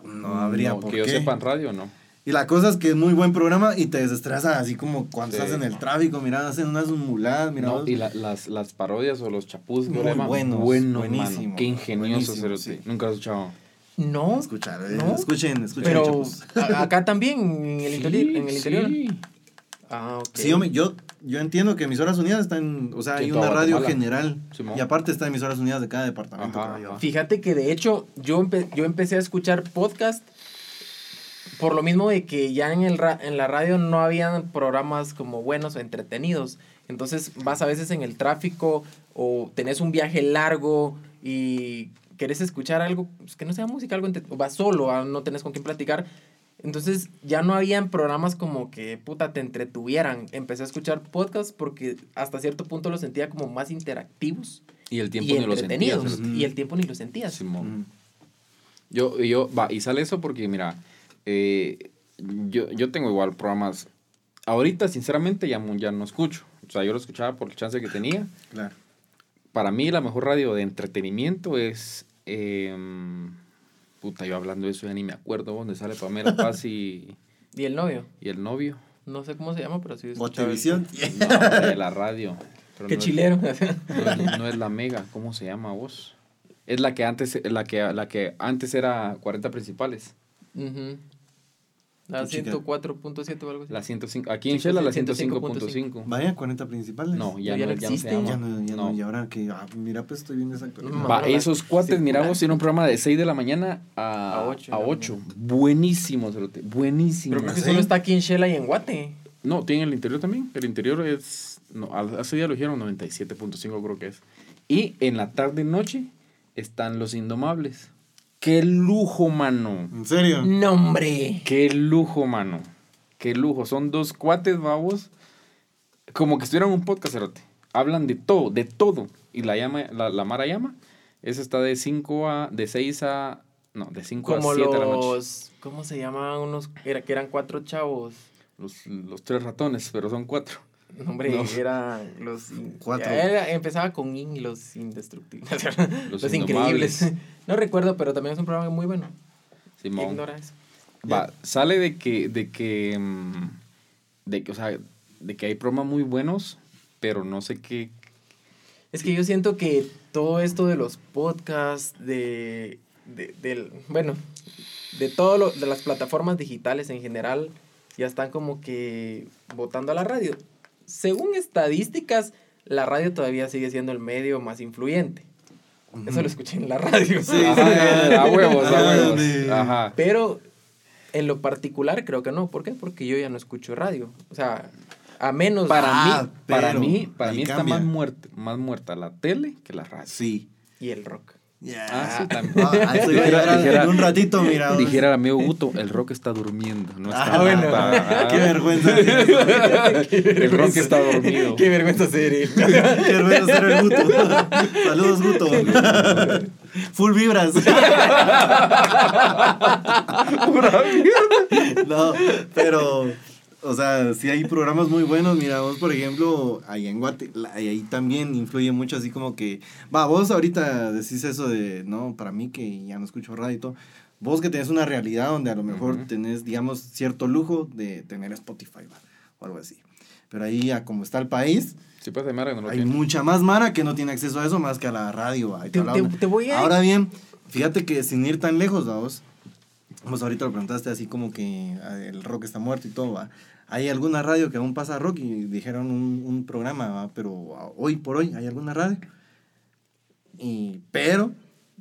Speaker 3: No habría
Speaker 2: No,
Speaker 3: por
Speaker 2: que yo
Speaker 3: qué.
Speaker 2: sepa en radio, ¿no?
Speaker 3: Y la cosa es que es muy buen programa y te desestresa así como cuando
Speaker 2: Sí.
Speaker 3: estás en el tráfico, mira, hacen unas muladas, mira.
Speaker 2: No, y la- las, las parodias o los chapuz,
Speaker 3: Muy buenos,
Speaker 2: Bueno,
Speaker 3: buenísimo,
Speaker 2: mano. Qué ingenioso, Cerote.
Speaker 3: sí.
Speaker 2: Nunca he escuchado.
Speaker 1: No.
Speaker 3: Escuchar, eh,
Speaker 1: ¿No?
Speaker 3: escuchen, escuchen.
Speaker 1: Pero
Speaker 3: Chapuz.
Speaker 1: acá también, en el, interior, en el interior.
Speaker 2: Sí.
Speaker 1: Ah, ok.
Speaker 3: Sí, yo, yo, yo entiendo que Emisoras Unidas está en, o sea,
Speaker 2: Sí,
Speaker 3: hay una radio
Speaker 2: Guatemala.
Speaker 3: general
Speaker 2: Simón.
Speaker 3: y aparte está Emisoras Unidas de cada departamento.
Speaker 2: Ajá.
Speaker 1: Fíjate que de hecho yo, empe- yo empecé a escuchar podcast por lo mismo de que ya en, el ra- en la radio no habían programas como buenos o entretenidos. Entonces vas a veces en el tráfico o tenés un viaje largo y querés escuchar algo pues, que no sea música, algo entre- o vas solo, ah, no tenés con quién platicar. Entonces ya no habían programas como que puta te entretuvieran. Empecé a escuchar podcasts porque hasta cierto punto los sentía como más interactivos
Speaker 2: Y el tiempo
Speaker 1: y
Speaker 2: ni lo sentías.
Speaker 1: y el tiempo ni lo sentías.
Speaker 2: Simón.
Speaker 3: Mm.
Speaker 2: Yo, yo, va, y sale eso porque, mira, eh, yo, yo tengo igual programas. Ahorita, sinceramente, ya, ya no escucho. O sea, yo lo escuchaba por el chance que tenía.
Speaker 3: Claro.
Speaker 2: Para mí, la mejor radio de entretenimiento es. em, puta, yo hablando de eso ya ni me acuerdo dónde sale Pamela Paz y,
Speaker 1: Y el novio.
Speaker 2: y el novio.
Speaker 1: No sé cómo se llama, pero sí. escuchaba
Speaker 3: Botevisión.
Speaker 2: No, de la radio. Pero
Speaker 1: Qué
Speaker 2: no es-
Speaker 1: chilero.
Speaker 2: no es, no es la mega, ¿cómo se llama vos? Es la que antes, la que, la que antes era 40 principales.
Speaker 1: Ujú. La
Speaker 3: Qué chica.
Speaker 1: 104.7 o algo así.
Speaker 2: La 105, aquí en Shela la 105.5.
Speaker 3: Vaya 40 principales.
Speaker 2: No, ya,
Speaker 1: Ya
Speaker 2: no, ya no se llama.
Speaker 3: Ya no, ya no.
Speaker 2: No.
Speaker 3: Y ahora que, ah, mira, pues estoy viendo esa actualización.
Speaker 1: No,
Speaker 2: Va, esos cuates, miramos, tiene un programa de 6 de la mañana a,
Speaker 1: A ocho
Speaker 2: a
Speaker 1: de la
Speaker 2: 8. Buenísimo, cerote, buenísimo.
Speaker 1: Pero creo que
Speaker 3: ¿sí?
Speaker 1: solo está aquí en Shela y en Guate.
Speaker 2: No, tiene el interior también. El interior es. No, hace día lo dijeron 97.5, creo que es. Y en la tarde y noche están los Indomables. ¡Qué lujo, mano!
Speaker 3: ¿En serio?
Speaker 1: ¡No, hombre!
Speaker 2: ¡Qué lujo, mano! ¡Qué lujo! Son dos cuates, babos. Como que estuvieran en un podcast, cerote. hablan de todo, de todo. Y la, llama, la, la Mara llama. Esa está de 5 a. de 6 a. No, de 5 a
Speaker 1: Como
Speaker 2: 7 de la noche.
Speaker 1: los. ¿Cómo se llamaban unos? Era, que eran cuatro chavos.
Speaker 2: Los, los tres ratones, pero son cuatro.
Speaker 1: Hombre,
Speaker 2: No.
Speaker 1: eran los.
Speaker 3: Cuatro.
Speaker 1: Era- empezaba con In los indestructibles.
Speaker 2: Los
Speaker 1: Los, increíbles. No recuerdo, pero también es un programa muy bueno.
Speaker 2: Simón.
Speaker 1: Ignora eso.
Speaker 2: Va, sale de que, de que, mm, de que, o sea, de que hay programas muy buenos, pero no sé qué,
Speaker 1: Es que yo siento que todo esto de los podcasts, de, de, del- bueno, de de las plataformas digitales en general, ya están como que votando a la radio. Según estadísticas, la radio todavía sigue siendo el medio más influyente. Eso lo escuché en la radio.
Speaker 3: Sí,
Speaker 2: Ajá, a huevos, a
Speaker 3: Ah,
Speaker 2: huevos. Ajá.
Speaker 1: Pero en lo particular creo que no. ¿Por qué? Porque yo ya no escucho radio. O sea, a menos...
Speaker 2: Para
Speaker 3: Ah,
Speaker 2: mí, para mí, para mí está más muerta, más muerta la tele que la radio.
Speaker 3: Sí.
Speaker 1: Y el rock.
Speaker 3: Ya.
Speaker 2: Ah, sí, también.
Speaker 3: Ah, eso iba a
Speaker 2: Dijera- dijera-
Speaker 3: en un ratito, mira.
Speaker 2: Dijera el amigo Guto, el rock está durmiendo. No está
Speaker 3: Ah, bueno.
Speaker 2: nada.
Speaker 3: Qué vergüenza. Qué
Speaker 2: El rock está dormido.
Speaker 1: Qué vergüenza ser
Speaker 3: vergüenza ser el Guto. Saludos, Guto. Full vibras. no, pero, o sea, sí hay programas muy buenos. Mira, vos, por ejemplo, ahí en Guate, ahí también influye mucho así como que, va, vos ahorita decís eso de, no, para mí que ya no escucho radio y todo. Vos que tenés una realidad donde a lo mejor
Speaker 2: Ujú.
Speaker 3: tenés, digamos, cierto lujo de tener Spotify, va, o algo así. Pero ahí, a como está el país,
Speaker 2: Sí, pues de Mara que no lo
Speaker 3: hay
Speaker 2: tiene.
Speaker 3: mucha más Mara que no tiene acceso a eso más que a la radio.
Speaker 1: Te- te- te voy a-
Speaker 3: Ahora bien, fíjate que sin ir tan lejos, vamos. Vos ahorita lo preguntaste así como que ah, el rock está muerto y todo, va. Hay alguna radio que aún pasa rock y dijeron un, un programa, ¿va? pero ah, hoy por hoy hay alguna radio. Y, pero,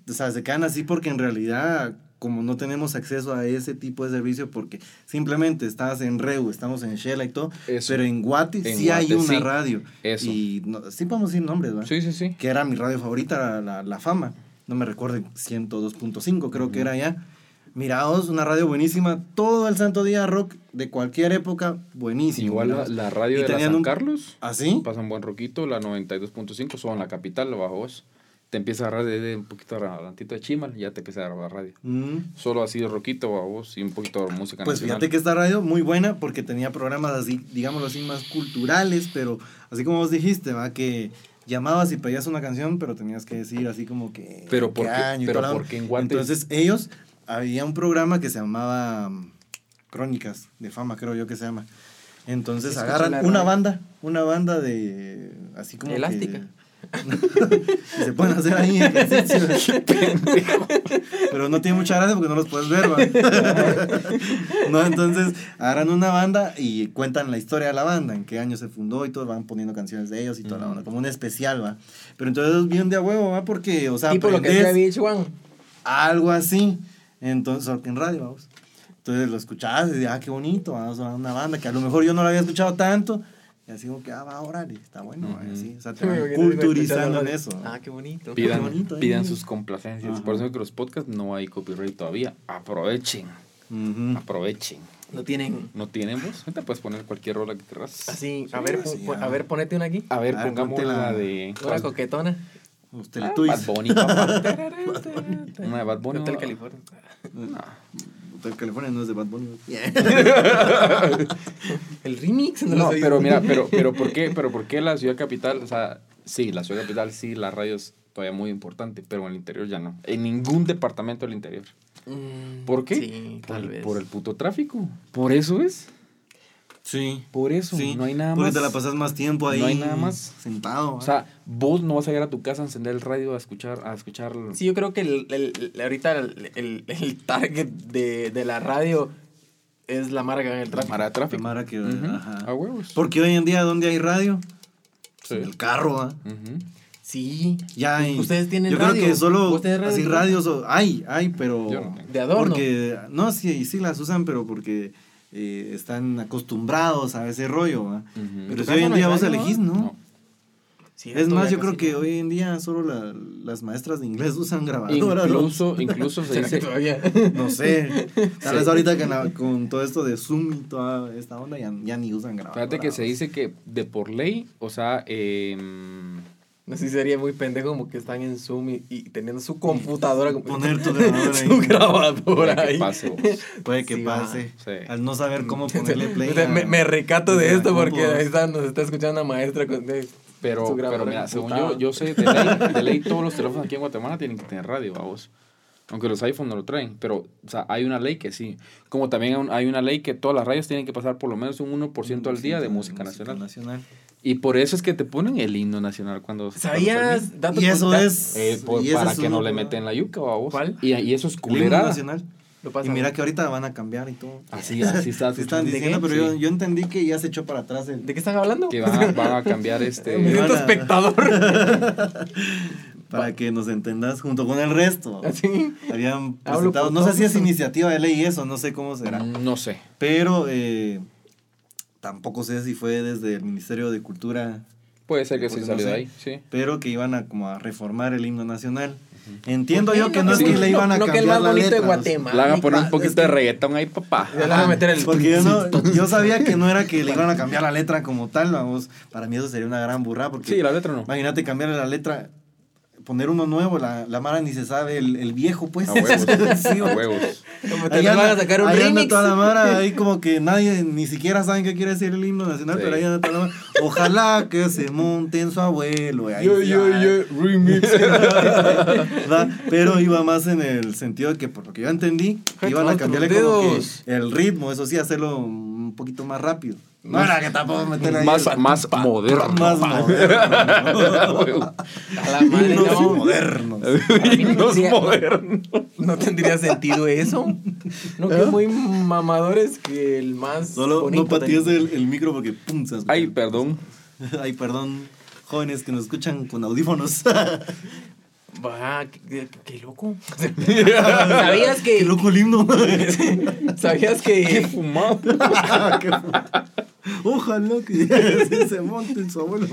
Speaker 3: o sea, se quedan así porque en realidad, como no tenemos acceso a ese tipo de servicio, porque simplemente estás en Reu, estamos en Shela y todo,
Speaker 2: Eso.
Speaker 3: pero en Guate
Speaker 2: En
Speaker 3: sí hay
Speaker 2: Guate,
Speaker 3: una
Speaker 2: sí.
Speaker 3: radio.
Speaker 2: Eso.
Speaker 3: Y no, sí podemos decir nombres, ¿va?
Speaker 2: Sí, sí, sí.
Speaker 3: Que era mi radio favorita, la, la, la Fama. No me recuerdo, 102.5 creo que era ya. Miraos, una radio buenísima. Todo el santo día rock de cualquier época, buenísimo.
Speaker 2: Igual la, la radio
Speaker 3: Y
Speaker 2: de la San
Speaker 3: un-
Speaker 2: Carlos
Speaker 3: ¿Ah, sí?
Speaker 2: pasa un buen roquito, la 92.5, son la capital, lo bajo vos. Te empieza a agarrar desde un poquito adelantito de Chimal, ya te empieza a agarrar la radio.
Speaker 3: Mm.
Speaker 2: Solo así roquito bajo vos y un poquito de música
Speaker 3: Pues
Speaker 2: nacional.
Speaker 3: fíjate que esta radio muy buena porque tenía programas así, digámoslo así, más culturales, pero así como vos dijiste, va que llamabas y pedías una canción, pero tenías que decir así como que...
Speaker 2: Pero
Speaker 3: qué
Speaker 2: ¿por qué?
Speaker 3: año y
Speaker 2: Pero
Speaker 3: toda la
Speaker 2: ¿por
Speaker 3: onda.
Speaker 2: qué en Guate?
Speaker 3: Entonces ellos, había un programa que se llamaba mm, Crónicas de Fama, creo yo que se llama. Entonces
Speaker 1: Escuché
Speaker 3: agarran una banda, una banda de... así como... que-
Speaker 1: Elástica.
Speaker 3: y se pueden hacer ahí ejercicio. Pero no tiene mucha gracia porque no los puedes ver, ¿va? no, entonces agarran una banda y cuentan la historia de la banda, en qué año se fundó y todo, van poniendo canciones de ellos y toda la onda, como un especial, ¿va? Pero entonces bien de a huevo, ¿va? Porque, o sea,
Speaker 1: tipo lo que hacía VH1.
Speaker 3: algo así. Entonces, en radio, vamos. Entonces lo escuchabas y decías, ah, qué bonito, vamos a una banda que a lo mejor yo no la había escuchado tanto. Y así como que, ah, va, órale, está bueno, ¿va? y así. O sea, te van culturizando en eso.
Speaker 1: Ah, qué bonito.
Speaker 2: Pidan,
Speaker 3: Qué bonito, ¿eh?
Speaker 2: pidan sus complacencias.
Speaker 3: Ajá.
Speaker 2: Por eso que los podcasts no hay copyright todavía. Aprovechen,
Speaker 3: Ujú.
Speaker 2: aprovechen.
Speaker 1: No tienen
Speaker 2: ¿No tienen vos? Ahorita puedes poner cualquier rola que querrás.
Speaker 1: así. A ver,
Speaker 3: sí,
Speaker 1: a ver, ponete una aquí.
Speaker 2: A ver,
Speaker 3: A ver,
Speaker 2: pongamos la- de...
Speaker 1: Una coquetona.
Speaker 3: Los
Speaker 2: Ah,
Speaker 3: Teletubbies.
Speaker 2: Bad Bunny, papá. Una de Bad Bunny.
Speaker 1: Hotel
Speaker 2: ¿no?
Speaker 1: California.
Speaker 2: No.
Speaker 3: Hotel California no es de Bad Bunny.
Speaker 1: El remix.
Speaker 2: No, pero mira, pero, pero ¿por qué? Pero ¿por qué la ciudad capital? O sea, sí, la ciudad capital sí, la radio es todavía muy importante, pero en el interior ya no. En ningún departamento del interior.
Speaker 1: Mm,
Speaker 2: ¿Por qué?
Speaker 1: Sí, tal
Speaker 2: por,
Speaker 1: vez.
Speaker 2: por el puto tráfico. Por eso es.
Speaker 3: Sí.
Speaker 2: Por eso.
Speaker 3: Sí.
Speaker 2: No hay nada
Speaker 3: Porque
Speaker 2: más.
Speaker 3: te la pasas más tiempo ahí.
Speaker 2: No hay nada más.
Speaker 3: Sentado.
Speaker 2: O sea, vos no vas a llegar a tu casa a encender el radio a escuchar, a escuchar.
Speaker 1: Sí, yo creo que el, el- el- ahorita el, el, el target de, de la radio es la marca en el tráfico.
Speaker 2: Mara de tráfico.
Speaker 3: Mara que- ajá.
Speaker 2: A huevos.
Speaker 3: Porque hoy en día, ¿dónde hay radio?
Speaker 2: Sí.
Speaker 3: En el carro, ¿ah?
Speaker 1: Sí.
Speaker 3: Ya hay.
Speaker 1: Ustedes tienen
Speaker 3: Yo
Speaker 1: radio.
Speaker 3: creo que solo así radios o hay, hay, pero
Speaker 2: Yo no tengo.
Speaker 1: De adorno.
Speaker 3: porque no sí sí las usan, pero porque eh, están acostumbrados a ese rollo, ¿va?
Speaker 2: Ujú.
Speaker 3: Pero si hoy en
Speaker 1: no
Speaker 3: día vos elegís, ¿no?
Speaker 2: No.
Speaker 3: Es más, yo creo que
Speaker 1: no.
Speaker 3: hoy en día solo la- las maestras de inglés usan grabadora. ¿no?
Speaker 2: Incluso, incluso se
Speaker 1: ¿Será que
Speaker 2: dice,
Speaker 1: todavía?
Speaker 3: No sé. Tal vez
Speaker 2: Sí.
Speaker 3: ahorita que la- con todo esto de Zoom y toda esta onda ya, ya ni usan grabadora.
Speaker 2: fíjate que se dice que de por ley, o sea, em,
Speaker 1: No sé si sería muy pendejo como que están en Zoom y, y teniendo su computadora. como-
Speaker 3: Poner tu grabadora
Speaker 1: su
Speaker 3: ahí.
Speaker 1: grabadora
Speaker 2: puede que
Speaker 1: ahí.
Speaker 2: pase, vos.
Speaker 3: Puede que
Speaker 1: Sí,
Speaker 3: pase.
Speaker 2: Sí.
Speaker 3: Al no saber cómo ponerle play.
Speaker 1: O sea,
Speaker 3: a-
Speaker 1: me, me recato de
Speaker 3: a
Speaker 1: esto porque ahí está, nos está escuchando una maestra con de-
Speaker 2: Pero,
Speaker 1: su
Speaker 2: pero
Speaker 1: grabadora
Speaker 2: mira, según yo, yo sé, de ley, de ley todos los teléfonos aquí en Guatemala tienen que tener radio, vamos. Aunque los iPhones no lo traen, pero o sea, hay una ley que sí. Como también hay un- hay una ley que todas las radios tienen que pasar por lo menos un 1% al día de música nacional. Y por eso es que te ponen el himno nacional cuando... cuando
Speaker 1: ¿Sabías?
Speaker 2: termina.
Speaker 1: dato
Speaker 3: Y eso es.
Speaker 2: Eh, por-
Speaker 3: y ese
Speaker 2: para
Speaker 3: es
Speaker 2: que no le meten la yuca, vamos.
Speaker 1: ¿Cuál?
Speaker 2: Y, y eso es
Speaker 3: El himno
Speaker 2: culera.
Speaker 3: nacional.
Speaker 1: Lo pasa,
Speaker 3: Y mira que ahorita van a cambiar y todo.
Speaker 2: Así, así está.
Speaker 3: Se están
Speaker 1: ¿De
Speaker 3: diciendo, pero yo,
Speaker 2: Sí.
Speaker 3: yo entendí que ya se echó para atrás el.
Speaker 1: ¿De qué están hablando?
Speaker 2: Que van a, van a cambiar este...
Speaker 3: A-
Speaker 1: espectador.
Speaker 3: Para que nos entendas junto con el resto.
Speaker 1: Así.
Speaker 3: Habían
Speaker 1: Hablo
Speaker 3: presentado, no sé si es iniciativa de ley eso, no sé cómo será.
Speaker 2: No sé.
Speaker 3: Pero eh, tampoco sé si fue desde el Ministerio de Cultura,
Speaker 2: Puede ser que sí salió de
Speaker 3: sé.
Speaker 2: ahí, sí.
Speaker 3: pero que iban a como a reformar el himno nacional. Entiendo yo que no es
Speaker 2: Sí.
Speaker 3: que le iban a
Speaker 1: no, no que el
Speaker 3: cambiar
Speaker 1: más
Speaker 3: la
Speaker 1: bonito de
Speaker 3: letra.
Speaker 1: Guatemala.
Speaker 2: Le van a poner un
Speaker 3: es
Speaker 2: poquito
Speaker 3: que-
Speaker 2: de reggaetón ahí, papá.
Speaker 1: Le van a meter el.
Speaker 3: Porque yo, no, yo sabía que no era que le iban a cambiar la letra como tal, vamos. Para mí eso sería una gran burrada. Porque
Speaker 2: Sí, la letra no.
Speaker 3: imagínate cambiarle la letra, poner uno nuevo, la, la Mara ni se sabe el, el viejo, pues.
Speaker 2: A huevos.
Speaker 3: Sí,
Speaker 2: a huevos.
Speaker 1: Como te
Speaker 3: Ahí
Speaker 1: lo van
Speaker 3: anda,
Speaker 1: a sacar un
Speaker 3: ahí anda
Speaker 1: remix.
Speaker 3: toda la Mara, ahí como que nadie ni siquiera saben qué quiere decir el himno nacional,
Speaker 2: Sí.
Speaker 3: pero ahí anda toda la Mara. Ojalá que se monte en su abuelo. ahí
Speaker 1: Yo, yo, yo, remix.
Speaker 3: Pero iba más en el sentido de que, por lo que yo entendí, que iban a cambiarle como que el ritmo, eso sí, hacerlo un poquito más rápido. No era que tampoco meterle ahí
Speaker 2: Más,
Speaker 3: el-
Speaker 2: más moderno.
Speaker 3: más moderno.
Speaker 1: A la madre, no.
Speaker 3: modernos.
Speaker 1: No tendría-
Speaker 2: modernos.
Speaker 1: No tendría sentido eso. No que muy mamadores que el más.
Speaker 3: Solo
Speaker 1: bonito
Speaker 3: no
Speaker 1: del-
Speaker 3: el, el micro porque pum, se.
Speaker 2: Ay, perdón.
Speaker 3: Ay, perdón, jóvenes que nos escuchan con audífonos.
Speaker 1: Va, qué, qué- qué loco. ¿Sabías
Speaker 3: Qué
Speaker 1: que.
Speaker 3: loco el himno.
Speaker 1: ¿Sabías que.
Speaker 2: Fumado.
Speaker 3: Ojalá que se monte en su abuelo.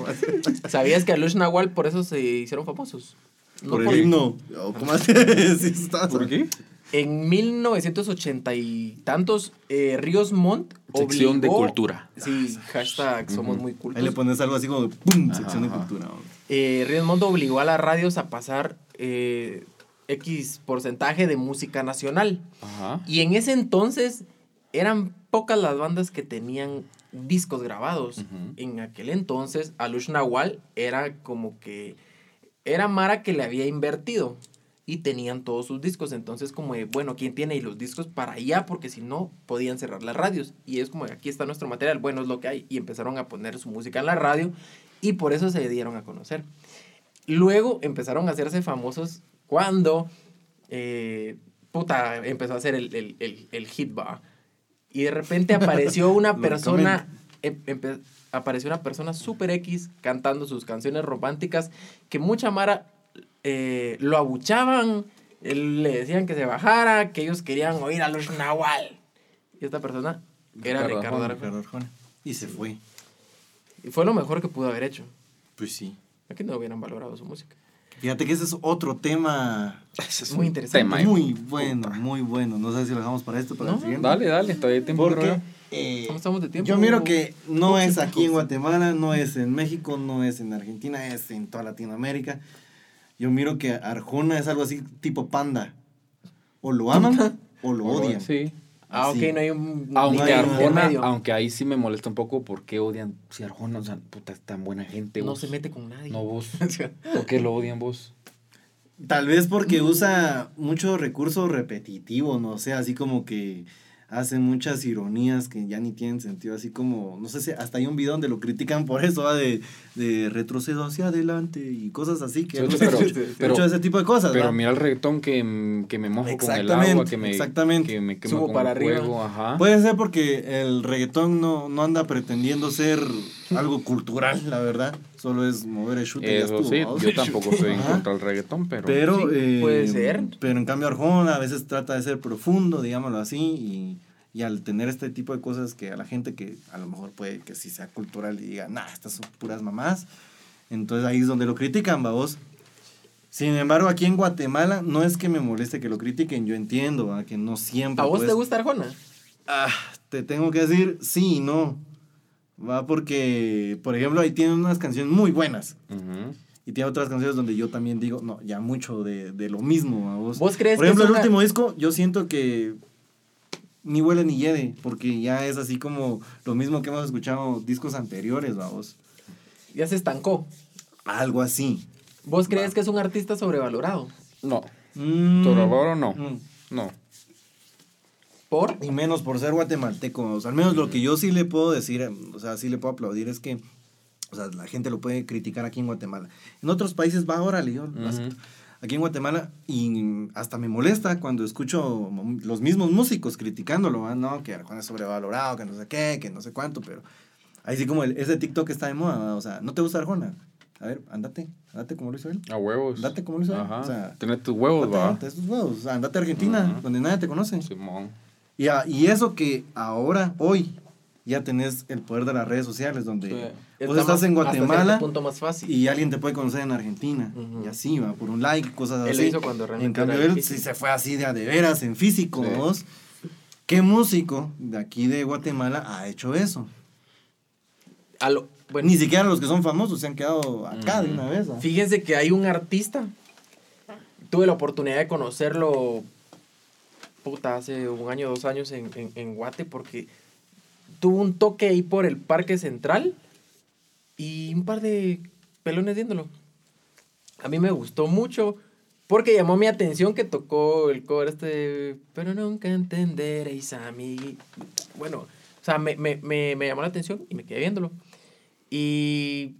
Speaker 1: ¿Sabías que Alush Nahual por eso se hicieron famosos? No
Speaker 3: Por el himno.
Speaker 2: ¿Por qué?
Speaker 1: En 1980 y tantos, eh, Ríos Montt
Speaker 2: Sección de
Speaker 1: obligó-
Speaker 2: cultura.
Speaker 1: Sí, hashtag somos muy cultos.
Speaker 3: Ahí le pones algo así como ¡pum!
Speaker 2: Ajá,
Speaker 3: Sección de
Speaker 2: ajá.
Speaker 3: cultura.
Speaker 1: eh, Ríos Montt obligó a las radios a pasar eh, X porcentaje de música nacional.
Speaker 2: Ajá.
Speaker 1: Y en ese entonces eran pocas las bandas que tenían discos grabados. En aquel entonces, Alush Nahual era como que. Era Mara que le había invertido. Y tenían todos sus discos. Entonces, como de, bueno, ¿quién tiene? Y los discos para allá, porque si no, podían cerrar las radios. Y es como, de, aquí está nuestro material, bueno, es lo que hay. Y empezaron a poner su música en la radio. Y por eso se dieron a conocer. Luego empezaron a hacerse famosos cuando. eh, puta, empezó a hacer el, el, el, el hit, va. Y de repente apareció una persona. em- apareció una persona super X cantando sus canciones románticas que mucha Mara eh, lo abuchaban, le decían que se bajara, que ellos querían oír a los Nahual. Y esta persona era
Speaker 2: Ricardo
Speaker 1: Ricardo
Speaker 2: Arjona.
Speaker 1: Arjona.
Speaker 3: Ricardo Arjona. Y se fue.
Speaker 1: Y fue lo mejor que pudo haber hecho.
Speaker 3: Pues sí.
Speaker 1: Aquí no hubieran valorado su música.
Speaker 3: Fíjate que ese es otro tema
Speaker 2: Ese es
Speaker 1: Muy interesante.
Speaker 2: tema,
Speaker 3: muy bueno, muy bueno. No sé si lo dejamos para esto, para
Speaker 1: No,
Speaker 3: el siguiente.
Speaker 2: Dale, dale, todavía hay tiempo.
Speaker 3: Porque eh,
Speaker 1: ¿Cómo estamos de tiempo?
Speaker 3: yo miro que no es aquí en. Guatemala, no es en México, no es en Argentina, es en toda Latinoamérica. Yo miro que Arjona es algo así tipo panda. O lo aman o lo odian.
Speaker 2: Sí.
Speaker 1: Ah, ok, no hay un.
Speaker 2: Aunque Arjona, aunque ahí sí me molesta un poco porque odian. Si Arjona, o sea, puta, es tan buena gente.
Speaker 1: No
Speaker 2: vos.
Speaker 1: se mete con nadie.
Speaker 2: No vos. ¿Por qué lo odian vos?
Speaker 3: Tal vez porque usa mucho recurso repetitivo, no sé, así como que hacen muchas ironías que ya ni tienen sentido, así como, no sé si hasta hay un video donde lo critican por eso, ¿va? de, de retrocedo hacia adelante y cosas así, que
Speaker 2: Sí,
Speaker 3: mucho,
Speaker 2: pero- pero-
Speaker 3: mucho de ese tipo de cosas.
Speaker 2: Pero
Speaker 3: ¿va?
Speaker 2: mira el reggaetón que, mm, que me mojo con el agua, que me,
Speaker 3: exactamente.
Speaker 2: que me quema
Speaker 1: Subo
Speaker 2: con
Speaker 1: para
Speaker 2: el
Speaker 1: arriba.
Speaker 2: fuego, ajá.
Speaker 3: Puede ser porque el reggaetón no, no anda pretendiendo ser algo cultural, la verdad, solo es mover el chute y ya
Speaker 2: Eso
Speaker 3: estuvo,
Speaker 2: sí, yo tampoco estoy en contra del reggaetón, pero...
Speaker 3: Pero,
Speaker 1: Sí,
Speaker 3: eh,
Speaker 1: puede ser.
Speaker 3: Pero en cambio Arjona a veces trata de ser profundo, digámoslo así, y, y al tener este tipo de cosas que a la gente que a lo mejor puede que sí sea cultural y diga, nah, estas son puras mamás, Entonces ahí es donde lo critican, vos. Sin embargo, aquí en Guatemala no es que me moleste que lo critiquen, yo entiendo ¿va? que no siempre.
Speaker 1: ¿A vos
Speaker 3: pues,
Speaker 1: te gusta Arjona?
Speaker 3: Ah, te tengo que decir sí y no. Va porque, por ejemplo, ahí tienen unas canciones muy buenas.
Speaker 2: Ujú.
Speaker 3: Y tiene otras canciones donde yo también digo, no, ya mucho de, de lo mismo. ¿va vos?
Speaker 1: ¿Vos crees
Speaker 3: Por
Speaker 1: que
Speaker 3: ejemplo,
Speaker 1: es
Speaker 3: el
Speaker 1: una-
Speaker 3: último disco, yo siento que ni huele ni hiede, porque ya es así como lo mismo que hemos escuchado discos anteriores, vamos.
Speaker 1: Ya se estancó.
Speaker 3: Algo así.
Speaker 1: ¿Vos crees que es un artista sobrevalorado?
Speaker 2: No.
Speaker 3: Mm,
Speaker 2: Toraboro no.
Speaker 3: mm.
Speaker 2: No.
Speaker 1: ¿Por?
Speaker 3: Y menos por ser guatemalteco. O sea, al menos lo que yo sí le puedo decir, o sea, sí le puedo aplaudir es que, o sea, la gente lo puede criticar aquí en Guatemala. En otros países va, órale, yo lo. Aquí en Guatemala, y hasta me molesta cuando escucho los mismos músicos criticándolo. ¿no? Que Arjona es sobrevalorado, que no sé qué, que no sé cuánto, pero ahí sí como el- ese TikTok está de moda, ¿va? o sea, ¿no te gusta Arjona? A ver, andate, andate como lo hizo él.
Speaker 2: A huevos.
Speaker 3: Andate como lo hizo él.
Speaker 2: Ajá.
Speaker 3: O sea,
Speaker 2: Tener tus huevos,
Speaker 3: andate,
Speaker 2: va.
Speaker 3: andate esos huevos, o sea, andate a Argentina, donde nadie te conoce.
Speaker 2: Simón.
Speaker 3: Y, a- y eso que ahora, hoy, ya tenés el poder de las redes sociales, donde vos
Speaker 1: Está
Speaker 3: estás
Speaker 1: más-
Speaker 3: en Guatemala
Speaker 1: punto más fácil.
Speaker 3: y alguien te puede conocer en Argentina. Y así, va, por un like, cosas
Speaker 1: Él
Speaker 3: así.
Speaker 1: lo hizo cuando
Speaker 3: en cambio, él sí se fue así de a de veras, en físico,
Speaker 2: Sí.
Speaker 3: vos. ¿Qué músico de aquí de Guatemala ha hecho eso?
Speaker 1: A lo- bueno,
Speaker 3: Ni siquiera los que son famosos se han quedado acá de una vez. ¿va?
Speaker 1: Fíjense que hay un artista. Tuve la oportunidad de conocerlo, puta, hace un año, dos años en, en, en Guate, porque tuvo un toque ahí por el Parque Central y un par de pelones viéndolo. A mí me gustó mucho porque llamó mi atención que tocó el cover este, pero nunca entenderéis a mí. Bueno, o sea, me, me, me, me llamó la atención y me quedé viéndolo. Y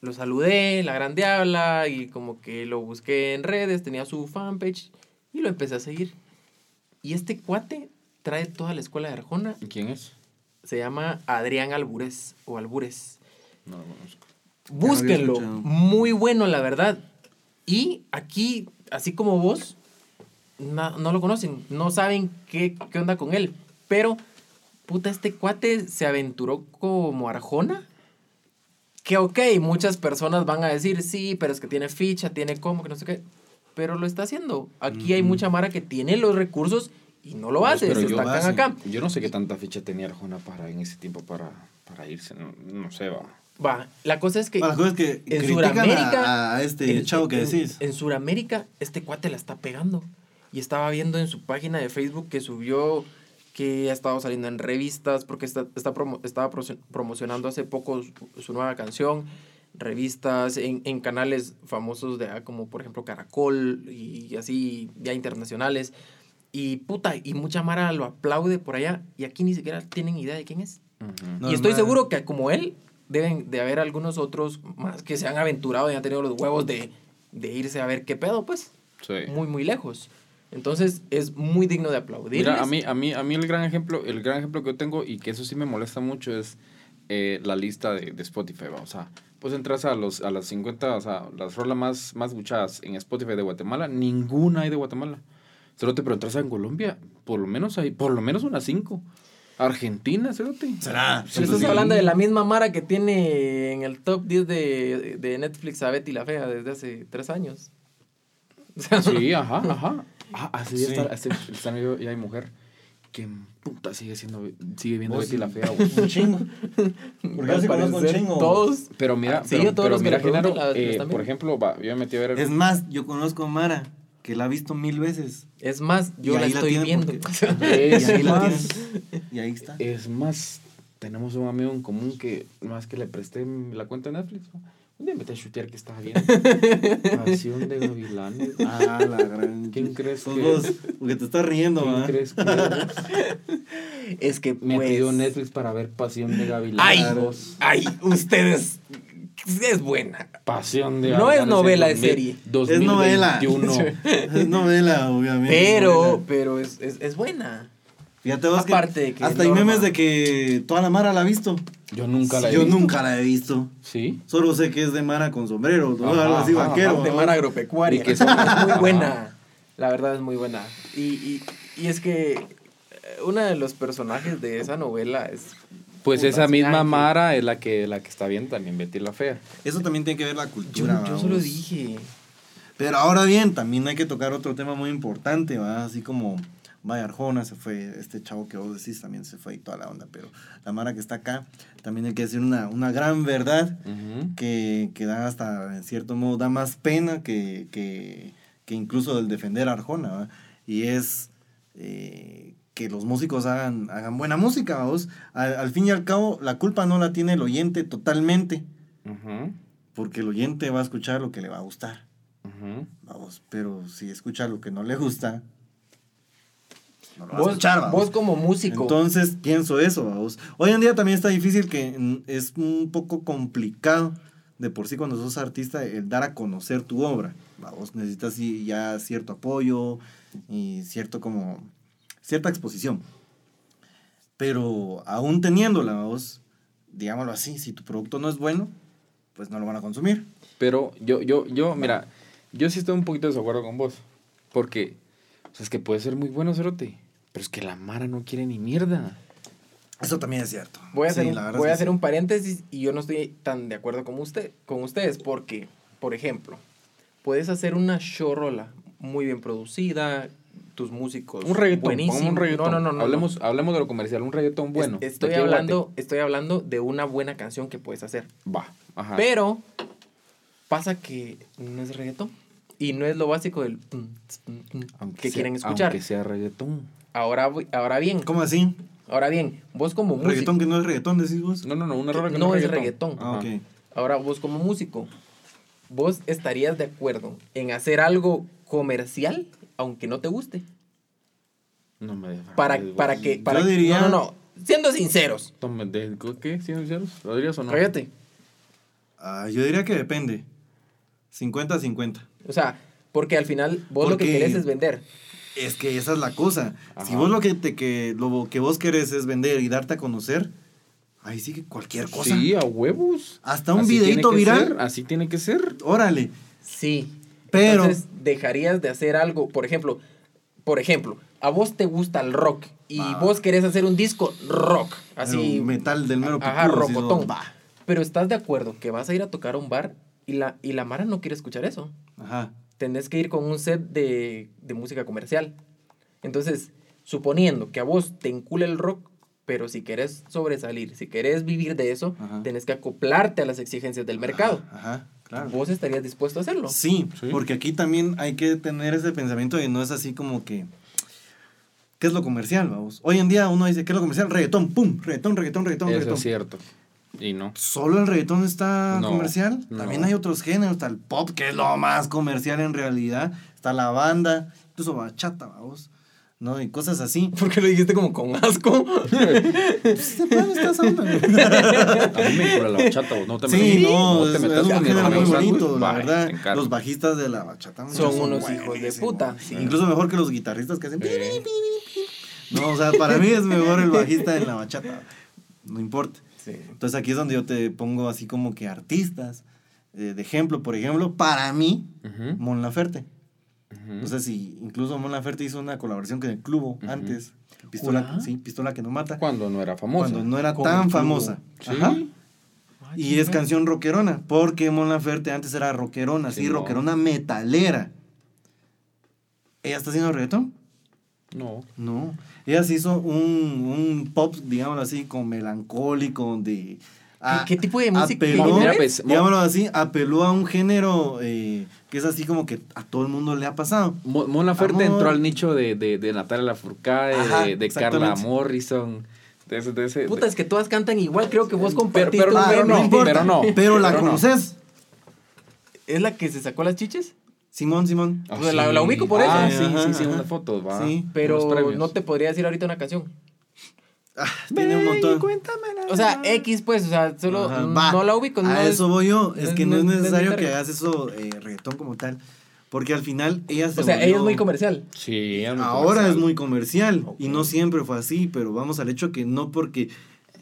Speaker 1: lo saludé, la gran diabla, y como que lo busqué en redes, tenía su fanpage, y lo empecé a seguir. Y este cuate trae toda la escuela de Arjona,
Speaker 2: ¿Y quién es?
Speaker 1: se llama Adrián Albures, o Albures.
Speaker 2: No lo conozco.
Speaker 1: Búsquenlo, muy bueno la verdad. Y aquí, así como vos, na- no lo conocen, no saben qué, qué onda con él. Pero, puta, este cuate se aventuró como Arjona. Que ok, muchas personas van a decir, sí, pero es que tiene ficha, tiene como, que no sé qué. Pero lo está haciendo. Aquí hay
Speaker 3: Ujú.
Speaker 1: mucha mara que tiene los recursos y no lo hace,
Speaker 2: pero
Speaker 1: se
Speaker 2: yo-
Speaker 1: estancan
Speaker 3: hace.
Speaker 1: acá.
Speaker 2: Yo no sé qué tanta ficha tenía Arjona para en ese tiempo para, para irse. No, no sé, va.
Speaker 1: Va, la cosa es que...
Speaker 3: Bueno, la cosa es que
Speaker 1: en Sudamérica,
Speaker 3: a, a este
Speaker 1: en-
Speaker 3: chavo que
Speaker 1: en-
Speaker 3: decís.
Speaker 1: En Sudamérica, este cuate la está pegando. Y estaba viendo en su página de Facebook que subió que ha estado saliendo en revistas, porque está, está promo- estaba promocionando hace poco su, su nueva canción, revistas, en, en canales famosos de ah, como por ejemplo Caracol y así ya internacionales. Y puta, y mucha Mara lo aplaude por allá y aquí ni siquiera tienen idea de quién es. Y estoy seguro que como él, deben de haber algunos otros más que se han aventurado y han tenido los huevos de, de irse a ver qué pedo, pues,
Speaker 2: Sí.
Speaker 1: muy, muy lejos. Entonces, es muy digno de aplaudir.
Speaker 2: Mira, a mí, a mí, a mí el gran ejemplo, el gran ejemplo que yo tengo y que eso sí me molesta mucho es eh, la lista de, de Spotify, ¿va? o sea, pues entras a los a las 50, o sea, las rolas más más escuchadas en Spotify de Guatemala, ninguna hay de Guatemala. Cerote, pero entras en Colombia, por lo menos hay, por lo menos unas 5. Argentina, cerote.
Speaker 3: ¿Será?
Speaker 1: Pero estás
Speaker 2: Sí.
Speaker 1: hablando de la misma Mara que tiene en el top 10 de, de Netflix a Betty la Fea desde hace tres años. O sea,
Speaker 2: Sí, ajá, ajá. Ah, así
Speaker 3: Sí.
Speaker 2: está, este, está medio- y hay mujer que puta sigue siendo, sigue viendo Betty
Speaker 3: sí.
Speaker 2: la fea, güey.
Speaker 3: Un chingo. Porque yo sí conozco un chingo.
Speaker 1: Todos.
Speaker 2: Pero mira,
Speaker 1: Sí,
Speaker 2: pero,
Speaker 1: todos
Speaker 2: pero
Speaker 1: los que
Speaker 2: mira, Genaro,
Speaker 1: la-
Speaker 2: eh, por ejemplo, va, yo me metí a ver.
Speaker 3: Es más, yo conozco a Mara, que la ha visto mil veces.
Speaker 1: Es más, yo la
Speaker 3: la
Speaker 1: estoy
Speaker 3: tiene
Speaker 1: viendo.
Speaker 3: porque-
Speaker 2: es
Speaker 3: y ahí la
Speaker 2: más,
Speaker 3: Y ahí está.
Speaker 2: es más, tenemos un amigo en común que más que le presté la cuenta de Netflix. ¿no? Me metí a chutear que estaba viendo. Pasión de Gavilanes.
Speaker 3: Ah, la gran.
Speaker 2: ¿Quién crees que
Speaker 3: vos, porque te estás riendo,
Speaker 2: ¿Quién crees que eres?
Speaker 1: es que
Speaker 2: Me
Speaker 1: pues,
Speaker 2: pidió Netflix para ver Pasión de
Speaker 1: Ay,
Speaker 2: Gavilanes.
Speaker 1: ay, ustedes. Es buena.
Speaker 2: Pasión de
Speaker 1: No es
Speaker 2: Gavilanes
Speaker 1: novela, es
Speaker 2: 2000,
Speaker 1: serie.
Speaker 2: 2021.
Speaker 3: Es novela, obviamente.
Speaker 1: Pero,
Speaker 3: novela.
Speaker 1: pero es, es, es buena.
Speaker 3: Fíjate vos que,
Speaker 1: aparte de que
Speaker 3: hasta hay memes de que toda la Mara la ha visto.
Speaker 2: Yo nunca la he
Speaker 3: Yo
Speaker 2: visto.
Speaker 3: nunca la he visto.
Speaker 2: Sí.
Speaker 3: Solo sé que es de Mara con sombrero, ¿no?
Speaker 2: Ajá,
Speaker 3: algo así
Speaker 2: ajá,
Speaker 3: vaquero.
Speaker 1: de
Speaker 3: ¿no?
Speaker 1: mar agropecuaria.
Speaker 2: Y que
Speaker 1: es muy buena. La verdad es muy buena. Y, y, y es que eh, uno de los personajes de esa novela es
Speaker 2: Pues esa misma
Speaker 1: Ángel.
Speaker 2: Mara es la que, la que está bien también, Betty la Fea.
Speaker 3: Eso también tiene que ver la
Speaker 1: Yo,
Speaker 3: cultura.
Speaker 1: yo solo
Speaker 3: vamos.
Speaker 1: dije.
Speaker 3: Pero ahora bien, también hay que tocar otro tema muy importante, ¿va? Así como Maya Arjona se fue, este chavo que vos decís también se fue y toda la onda, pero la Mara que está acá, también hay que decir una, una gran verdad
Speaker 2: Ujú.
Speaker 3: que, que da hasta, en cierto modo, da más pena que, que, que incluso el defender a Arjona, ¿va? Y es eh, que los músicos hagan, hagan buena música, vamos. Al, al fin y al cabo, la culpa no la tiene el oyente totalmente,
Speaker 2: Ujú.
Speaker 3: porque el oyente va a escuchar lo que le va a gustar.
Speaker 2: Ujú.
Speaker 3: Vamos, pero si escucha lo que no le gusta, no lo va a
Speaker 1: Vos,
Speaker 3: escuchar, vamos.
Speaker 1: vos como músico.
Speaker 3: Entonces pienso eso, vamos. Hoy en día también está difícil que mm, es un poco complicado de por sí cuando sos artista el dar a conocer tu obra. Vamos, necesitas ya cierto apoyo y cierto como cierta exposición. Pero aún teniéndola, vamos, digámoslo así, si tu producto no es bueno, pues no lo van a consumir.
Speaker 2: Pero yo, yo, yo, mira, yo sí estoy un poquito de desacuerdo con vos. Porque, o sea, es que puede ser muy bueno, Cerote. Pero es que la Mara no quiere ni mierda.
Speaker 3: Eso también es cierto.
Speaker 1: Voy a hacer,
Speaker 3: Sí,
Speaker 1: un, voy a hacer
Speaker 3: sí.
Speaker 1: un paréntesis y yo no estoy tan de acuerdo con, usted, con ustedes porque, por ejemplo, puedes hacer una showrola muy bien producida, tus músicos
Speaker 2: Un reggaetón, un reggaetón.
Speaker 1: No, no, no, no.
Speaker 2: hablemos, hablemos de lo comercial, un reggaetón
Speaker 1: Es-
Speaker 2: bueno.
Speaker 1: estoy, hablando, estoy hablando de una buena canción que puedes hacer.
Speaker 2: Va, ajá.
Speaker 1: Pero pasa que no es reggaetón. Y no es lo básico del
Speaker 2: Aunque
Speaker 1: que
Speaker 2: sea-
Speaker 1: quieren escuchar.
Speaker 2: Aunque sea reggaetón.
Speaker 1: Ahora, ahora bien,
Speaker 3: ¿Cómo así?
Speaker 1: ahora bien, vos como músico.
Speaker 3: ¿Reggaetón que no es reggaetón, decís vos?
Speaker 2: No, no, no, una rola que
Speaker 1: No es reggaetón.
Speaker 3: Ah,
Speaker 2: Ajá.
Speaker 3: ok.
Speaker 1: Ahora vos como músico, vos estarías de acuerdo en hacer algo comercial, aunque no te guste.
Speaker 2: No me dejes.
Speaker 1: Para, para que. Para,
Speaker 3: Yo diría-
Speaker 1: No, no, no. Siendo sinceros.
Speaker 2: De- ¿Qué? ¿Sí, sinceros? ¿Lo dirías o no?
Speaker 1: Cállate.
Speaker 3: Ah, yo diría que depende. 50-50.
Speaker 1: O sea, porque al final vos lo que querés es vender.
Speaker 3: Es que esa es la cosa. Si vos lo que, te, que, lo que vos querés es vender y darte a conocer, ahí sí que cualquier cosa.
Speaker 2: Sí, a huevos.
Speaker 3: Hasta un
Speaker 2: Así que
Speaker 3: viral.
Speaker 2: ser, así tiene que ser.
Speaker 3: Órale.
Speaker 1: Sí.
Speaker 3: Pero-
Speaker 1: Entonces, dejarías de hacer algo. Por ejemplo, por ejemplo, a vos te gusta el rock y vos querés hacer un disco rock. Así.
Speaker 3: Metal del mero
Speaker 1: Ajá, rocotón. Pero estás de acuerdo que vas a ir a tocar a un bar y la, y la Mara no quiere escuchar eso.
Speaker 3: Ajá.
Speaker 1: Tenés que ir con un set de, de música comercial. Entonces, suponiendo que a vos te encula el rock, pero si querés sobresalir, si querés vivir de eso,
Speaker 3: Ajá.
Speaker 1: tenés que acoplarte a las exigencias del mercado.
Speaker 3: Ajá, claro.
Speaker 1: ¿Vos estarías dispuesto a hacerlo?
Speaker 3: Sí,
Speaker 2: Sí.
Speaker 3: porque aquí también hay que tener ese pensamiento de no es así como que. ¿Qué es lo comercial, vamos? Hoy en día uno dice, ¿qué es lo comercial? Reggaetón, pum, reggaetón, reggaetón, reggaetón,
Speaker 2: Eso
Speaker 3: reggaetón.
Speaker 2: es cierto. Y no.
Speaker 3: ¿Solo el reggaetón está
Speaker 2: No,
Speaker 3: comercial?
Speaker 2: no.
Speaker 3: También hay otros géneros, está el pop, que es lo más comercial en realidad, está la banda, incluso bachata, vamos, ¿no? Y cosas así.
Speaker 1: ¿Por qué lo dijiste como con asco?
Speaker 3: Pues, de plano está esa onda, güey.
Speaker 2: A mí me encula la bachata, vos no te
Speaker 3: Sí,
Speaker 2: metas-
Speaker 3: no,
Speaker 2: te
Speaker 3: es,
Speaker 2: metas
Speaker 3: es
Speaker 2: con
Speaker 3: un género muy bonito, la verdad. Los bajistas de la bachata
Speaker 1: Son unos hijos de puta,
Speaker 3: Sí,
Speaker 1: sí.
Speaker 3: Incluso mejor que los guitarristas que hacen...
Speaker 2: Sí.
Speaker 3: pi. No, o sea, para mí es mejor el bajista en la bachata. No importa.
Speaker 1: Sí.
Speaker 3: Entonces aquí es donde yo te pongo así como que artistas. eh, de ejemplo, por ejemplo, para mí,
Speaker 2: Ujú,
Speaker 3: Mon Laferte. No sé si incluso Mon Laferte hizo una colaboración con el Clubo antes. Pistola,
Speaker 1: ¿Jura?
Speaker 3: sí, Pistola que no mata.
Speaker 2: Cuando no era famosa.
Speaker 3: Cuando no era
Speaker 1: Con
Speaker 3: tan famosa.
Speaker 2: Sí.
Speaker 3: Ajá. Y es canción rockerona, porque Mon Laferte antes era rockerona, sí,
Speaker 2: Sí, no.
Speaker 3: rockerona metalera. ¿Ella está haciendo reggaetón?
Speaker 2: No.
Speaker 3: No. Ella se hizo un, un pop, digámoslo así, con melancólico, donde... a-
Speaker 1: ¿Qué tipo de música?
Speaker 3: Apeló,
Speaker 2: pues, Mo-
Speaker 3: digámoslo así, apeló a un género eh, que es así como que a todo el mundo le ha pasado.
Speaker 2: Mo- Mon Laferte
Speaker 3: Amor.
Speaker 2: entró al nicho de, de, de Natalia Lafourcade,
Speaker 3: Ajá,
Speaker 2: de, de Carla. Morrison. De ese, de ese,
Speaker 1: Puta, es que todas cantan igual. Creo que vos compartiste
Speaker 2: pero
Speaker 1: un
Speaker 2: no,
Speaker 1: meme.
Speaker 2: no,
Speaker 3: importa,
Speaker 2: pero no,
Speaker 3: Pero la
Speaker 2: pero no.
Speaker 3: conoces.
Speaker 1: ¿Es la que se sacó las chiches?
Speaker 3: Simón, Simón.
Speaker 2: Ah,
Speaker 1: Pues la- la ubico por
Speaker 2: Ah,
Speaker 3: eso.
Speaker 2: sí,
Speaker 3: Ajá,
Speaker 2: sí, sí,
Speaker 3: ajá.
Speaker 2: una foto, va.
Speaker 3: Sí,
Speaker 1: Pero no te podría decir ahorita una canción.
Speaker 3: Ah, tiene un montón.
Speaker 1: O sea, X, pues, o sea, solo
Speaker 3: va.
Speaker 1: no la ubico. No
Speaker 3: a
Speaker 1: es-
Speaker 3: eso voy yo. Es que no,
Speaker 1: no-
Speaker 3: es
Speaker 1: no es
Speaker 3: necesario que hagas eso eh, reggaetón como tal. Porque al final ella se
Speaker 1: O sea, ella es muy comercial.
Speaker 2: Sí, es muy
Speaker 3: Ahora
Speaker 2: comercial.
Speaker 3: es muy comercial. Y no siempre fue así. Pero vamos al hecho que no porque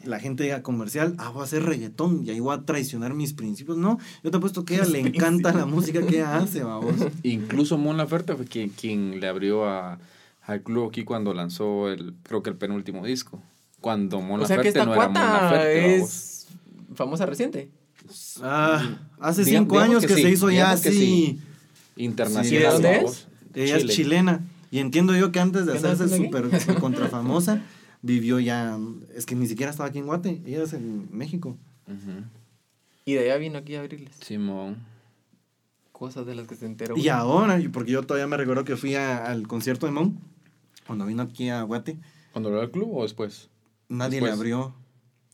Speaker 3: la gente diga comercial, ah, voy a hacer reggaetón y ahí voy a traicionar mis principios. No, yo te apuesto que a ella le encanta la música que ella hace, vamos.
Speaker 2: Incluso Mon Laferte fue quien, quien le abrió a, al club aquí cuando lanzó el, creo que el penúltimo disco. Cuando Mon
Speaker 1: O sea que
Speaker 2: Laferte
Speaker 1: esta
Speaker 2: no era Mon Laferte, vamos.
Speaker 1: es famosa reciente.
Speaker 3: Ah, hace cinco años
Speaker 2: que
Speaker 3: que,
Speaker 2: sí,
Speaker 3: se hizo ya así.
Speaker 2: sí. Internacional.
Speaker 1: ¿Y de dónde es?
Speaker 3: Ella
Speaker 2: Chile.
Speaker 3: es chilena. Y entiendo yo que antes de
Speaker 1: ¿Qué andaba
Speaker 3: hacerse súper contra famosa, vivió ya. Es que ni siquiera estaba aquí en Guate. Ella es en México.
Speaker 1: Y de allá vino aquí a abrirles.
Speaker 2: Simón.
Speaker 1: Cosas de las que se enteró.
Speaker 3: Y ahora, porque yo todavía me recuerdo que fui a- al concierto de Mon, cuando vino aquí a Guate,
Speaker 2: ¿Cuando lo del club o después?
Speaker 3: nadie
Speaker 2: Después.
Speaker 3: le abrió.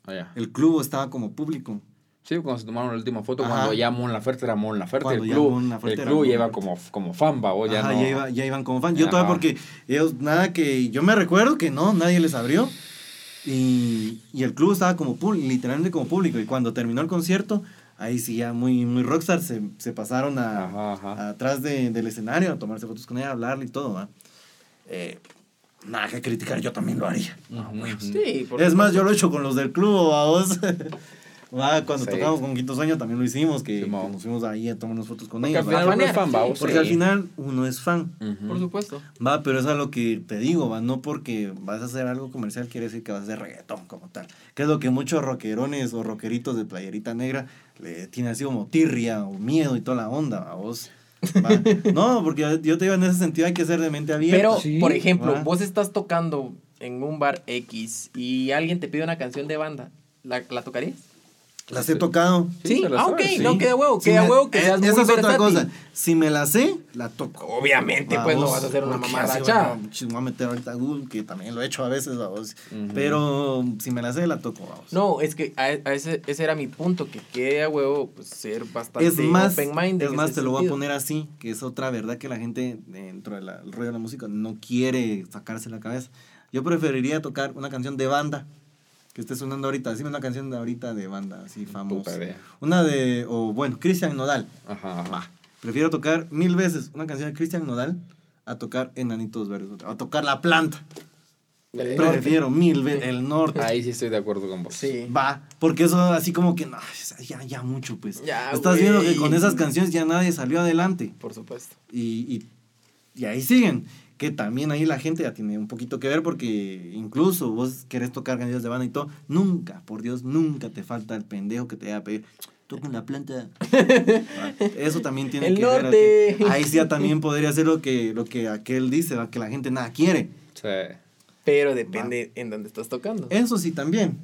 Speaker 2: Allá.
Speaker 3: El club estaba como público.
Speaker 2: Sí, cuando se tomaron la última foto,
Speaker 3: Ajá.
Speaker 2: cuando ya Mon Laferte era Mon Laferte.
Speaker 3: Cuando
Speaker 2: el
Speaker 3: ya
Speaker 2: club,
Speaker 3: Laferte
Speaker 2: el club lleva
Speaker 3: Laferte.
Speaker 2: como, como famba, o ya no.
Speaker 3: ya, iba- ya iban como fan. Yo
Speaker 2: Ajá.
Speaker 3: todavía porque ellos, nada que yo me recuerdo que no, nadie les abrió. Y, y el club estaba como público, literalmente como público. Y cuando terminó el concierto, ahí sí ya muy, muy rockstar, se, se pasaron a,
Speaker 2: Ajá, ajá.
Speaker 3: atrás de- del escenario a tomarse fotos con ella, a hablarle y todo. ¿va? Eh, nada que criticar, yo también lo haría.
Speaker 2: Ujú.
Speaker 1: Sí, por
Speaker 3: Es más, yo lo he hecho con los del club, a vos. Va, cuando
Speaker 2: Sí.
Speaker 3: tocamos con Quinto Sueño también lo hicimos, que, nos fuimos ahí a tomarnos fotos con
Speaker 1: Porque
Speaker 3: ellos.
Speaker 1: al
Speaker 3: ¿va?
Speaker 1: final
Speaker 2: Uno es
Speaker 1: banear.
Speaker 2: fan, va, vos,
Speaker 3: Porque
Speaker 2: sí.
Speaker 3: al final uno es fan.
Speaker 1: Por supuesto.
Speaker 3: Va, pero es a lo que te digo, va, no porque vas a hacer algo comercial quiere decir que vas a hacer reggaetón como tal. Que es lo que muchos rockerones o rockeritos de playerita negra le tienen así como tirria o miedo y toda la onda, a vos. Va. No, porque yo- yo te digo, en ese sentido hay que ser de mente abierta.
Speaker 1: Pero,
Speaker 2: Sí.
Speaker 1: por ejemplo,
Speaker 3: Va.
Speaker 1: vos estás tocando en un bar X y alguien te pide una canción de banda, ¿la, la tocarías?
Speaker 3: Las he tocado.
Speaker 2: Sí,
Speaker 1: ah, ok,
Speaker 2: sí.
Speaker 1: no queda huevo, queda huevo que
Speaker 3: eh,
Speaker 1: seas muy
Speaker 3: Esa es otra cosa. Si me la sé, la toco.
Speaker 1: Obviamente, pues no vas a hacer una
Speaker 3: bueno, me voy a meter ahorita a Google, que también lo he hecho a veces, vamos. Pero si me la sé, la toco, vamos.
Speaker 1: No, es que a, a ese, ese era mi punto, que queda huevo pues, ser bastante
Speaker 3: es más,
Speaker 1: open mind.
Speaker 3: es más te lo voy a poner así, que es otra verdad que la gente dentro del rollo de la música no quiere sacarse la cabeza. Yo preferiría tocar una canción de banda que esté sonando ahorita. Decime una canción de ahorita de banda, así famosa.
Speaker 2: Puta idea.
Speaker 3: Una de, o bueno, Cristian Nodal.
Speaker 2: Ajá, ajá.
Speaker 3: Prefiero tocar mil veces una canción de Cristian Nodal a tocar Enanitos Verdes, a tocar La Planta.
Speaker 1: El norte.
Speaker 3: Prefiero mil veces el norte.
Speaker 2: Ahí sí estoy de acuerdo con vos.
Speaker 1: Sí.
Speaker 3: Va, porque eso así como que, no, ya, ya mucho, pues.
Speaker 1: Ya,
Speaker 3: Estás viendo que con esas canciones ya nadie salió adelante.
Speaker 1: Por supuesto.
Speaker 3: Y, y, y ahí siguen. Que también ahí la gente ya tiene un poquito que ver porque incluso vos querés tocar canciones de banda y todo, nunca, por Dios, nunca te falta el pendejo que te va a pedir, toca la planta. Eso también tiene
Speaker 1: El
Speaker 3: que ver.
Speaker 1: norte.
Speaker 3: a que- Ahí sí ya también podría ser lo que, lo que aquel dice, ¿va? que la gente nada quiere.
Speaker 2: Sí.
Speaker 1: Pero depende en dónde estás tocando.
Speaker 3: Eso sí también.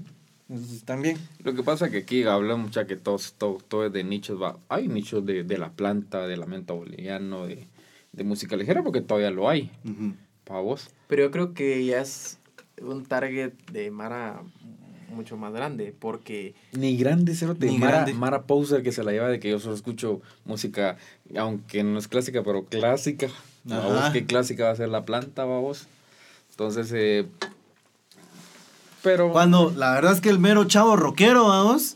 Speaker 3: Eso sí también.
Speaker 2: Lo que pasa es que aquí hablamos ya que todo, todo, todo es de nichos. Va. Hay nichos de, de la planta, de lamento boliviano, de, de música ligera, porque todavía lo hay.
Speaker 3: Ujú.
Speaker 2: Para vos.
Speaker 1: Pero yo creo que ya es un target de Mara mucho más grande, porque
Speaker 2: Ni grande, cero
Speaker 3: Ni
Speaker 2: Mara,
Speaker 3: grande.
Speaker 2: Mara Poser que se la lleva de que yo solo escucho música, aunque no es clásica, pero clásica. ¿Va
Speaker 3: Ajá.
Speaker 2: vos qué clásica va a ser la planta, va vos? Entonces, eh, pero...
Speaker 3: Cuando la verdad es que el mero chavo rockero, vamos,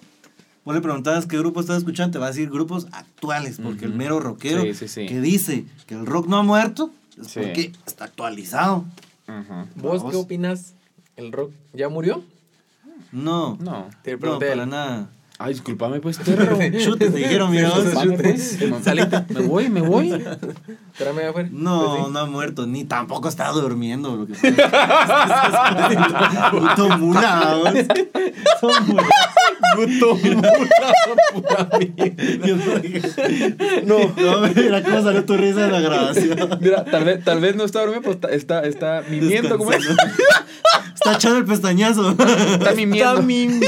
Speaker 3: vos le preguntabas qué grupo estás escuchando, te va a decir grupos actuales, porque el mero rockero
Speaker 2: Sí, sí, sí.
Speaker 3: que dice que el rock no ha muerto, es
Speaker 2: Sí.
Speaker 3: porque está actualizado.
Speaker 2: Ujú.
Speaker 1: ¿vos
Speaker 3: Vamos.
Speaker 1: qué opinas? ¿El rock ya murió?
Speaker 3: No,
Speaker 2: No.
Speaker 1: Te
Speaker 3: no, para nada.
Speaker 2: Ay, discúlpame, pues, perro.
Speaker 3: Chutes, te dijeron, mira. vos.
Speaker 2: Pues. Me voy, me voy.
Speaker 1: Espérame afuera.
Speaker 3: No,
Speaker 1: Pues sí.
Speaker 3: no ha muerto, ni tampoco está durmiendo. Lo que. Puto mula,
Speaker 1: pura mierda.
Speaker 3: No, no, mira cómo salió tu risa en la grabación.
Speaker 2: Mira, tal vez, tal vez no está durmiendo, pero está, está, está mimiendo, ¿cómo es?
Speaker 3: Está echando el pestañazo.
Speaker 2: Está mimiendo.
Speaker 1: Está mimiendo.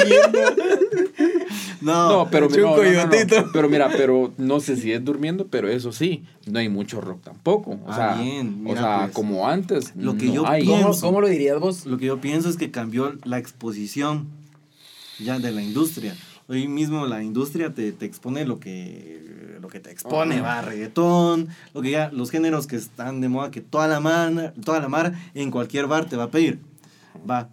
Speaker 3: No,
Speaker 2: No, pero, no, no, no, no.
Speaker 1: coyotito.
Speaker 2: pero mira, pero no sé si es durmiendo, pero eso sí, no hay mucho rock tampoco. O
Speaker 3: Ah,
Speaker 2: sea,
Speaker 3: bien,
Speaker 2: o sea
Speaker 3: pues,
Speaker 2: como antes.
Speaker 3: lo que
Speaker 2: no
Speaker 3: yo
Speaker 2: hay.
Speaker 3: pienso-
Speaker 1: ¿Cómo, cómo lo dirías vos?
Speaker 3: Lo que yo pienso es que cambió la exposición ya de la industria. Hoy mismo la industria te, te expone lo que, lo que te expone,
Speaker 2: Ajá.
Speaker 3: va, reggaetón, lo que ya, los géneros que están de moda, que toda la mar, toda la mar en cualquier bar te va a pedir. Va.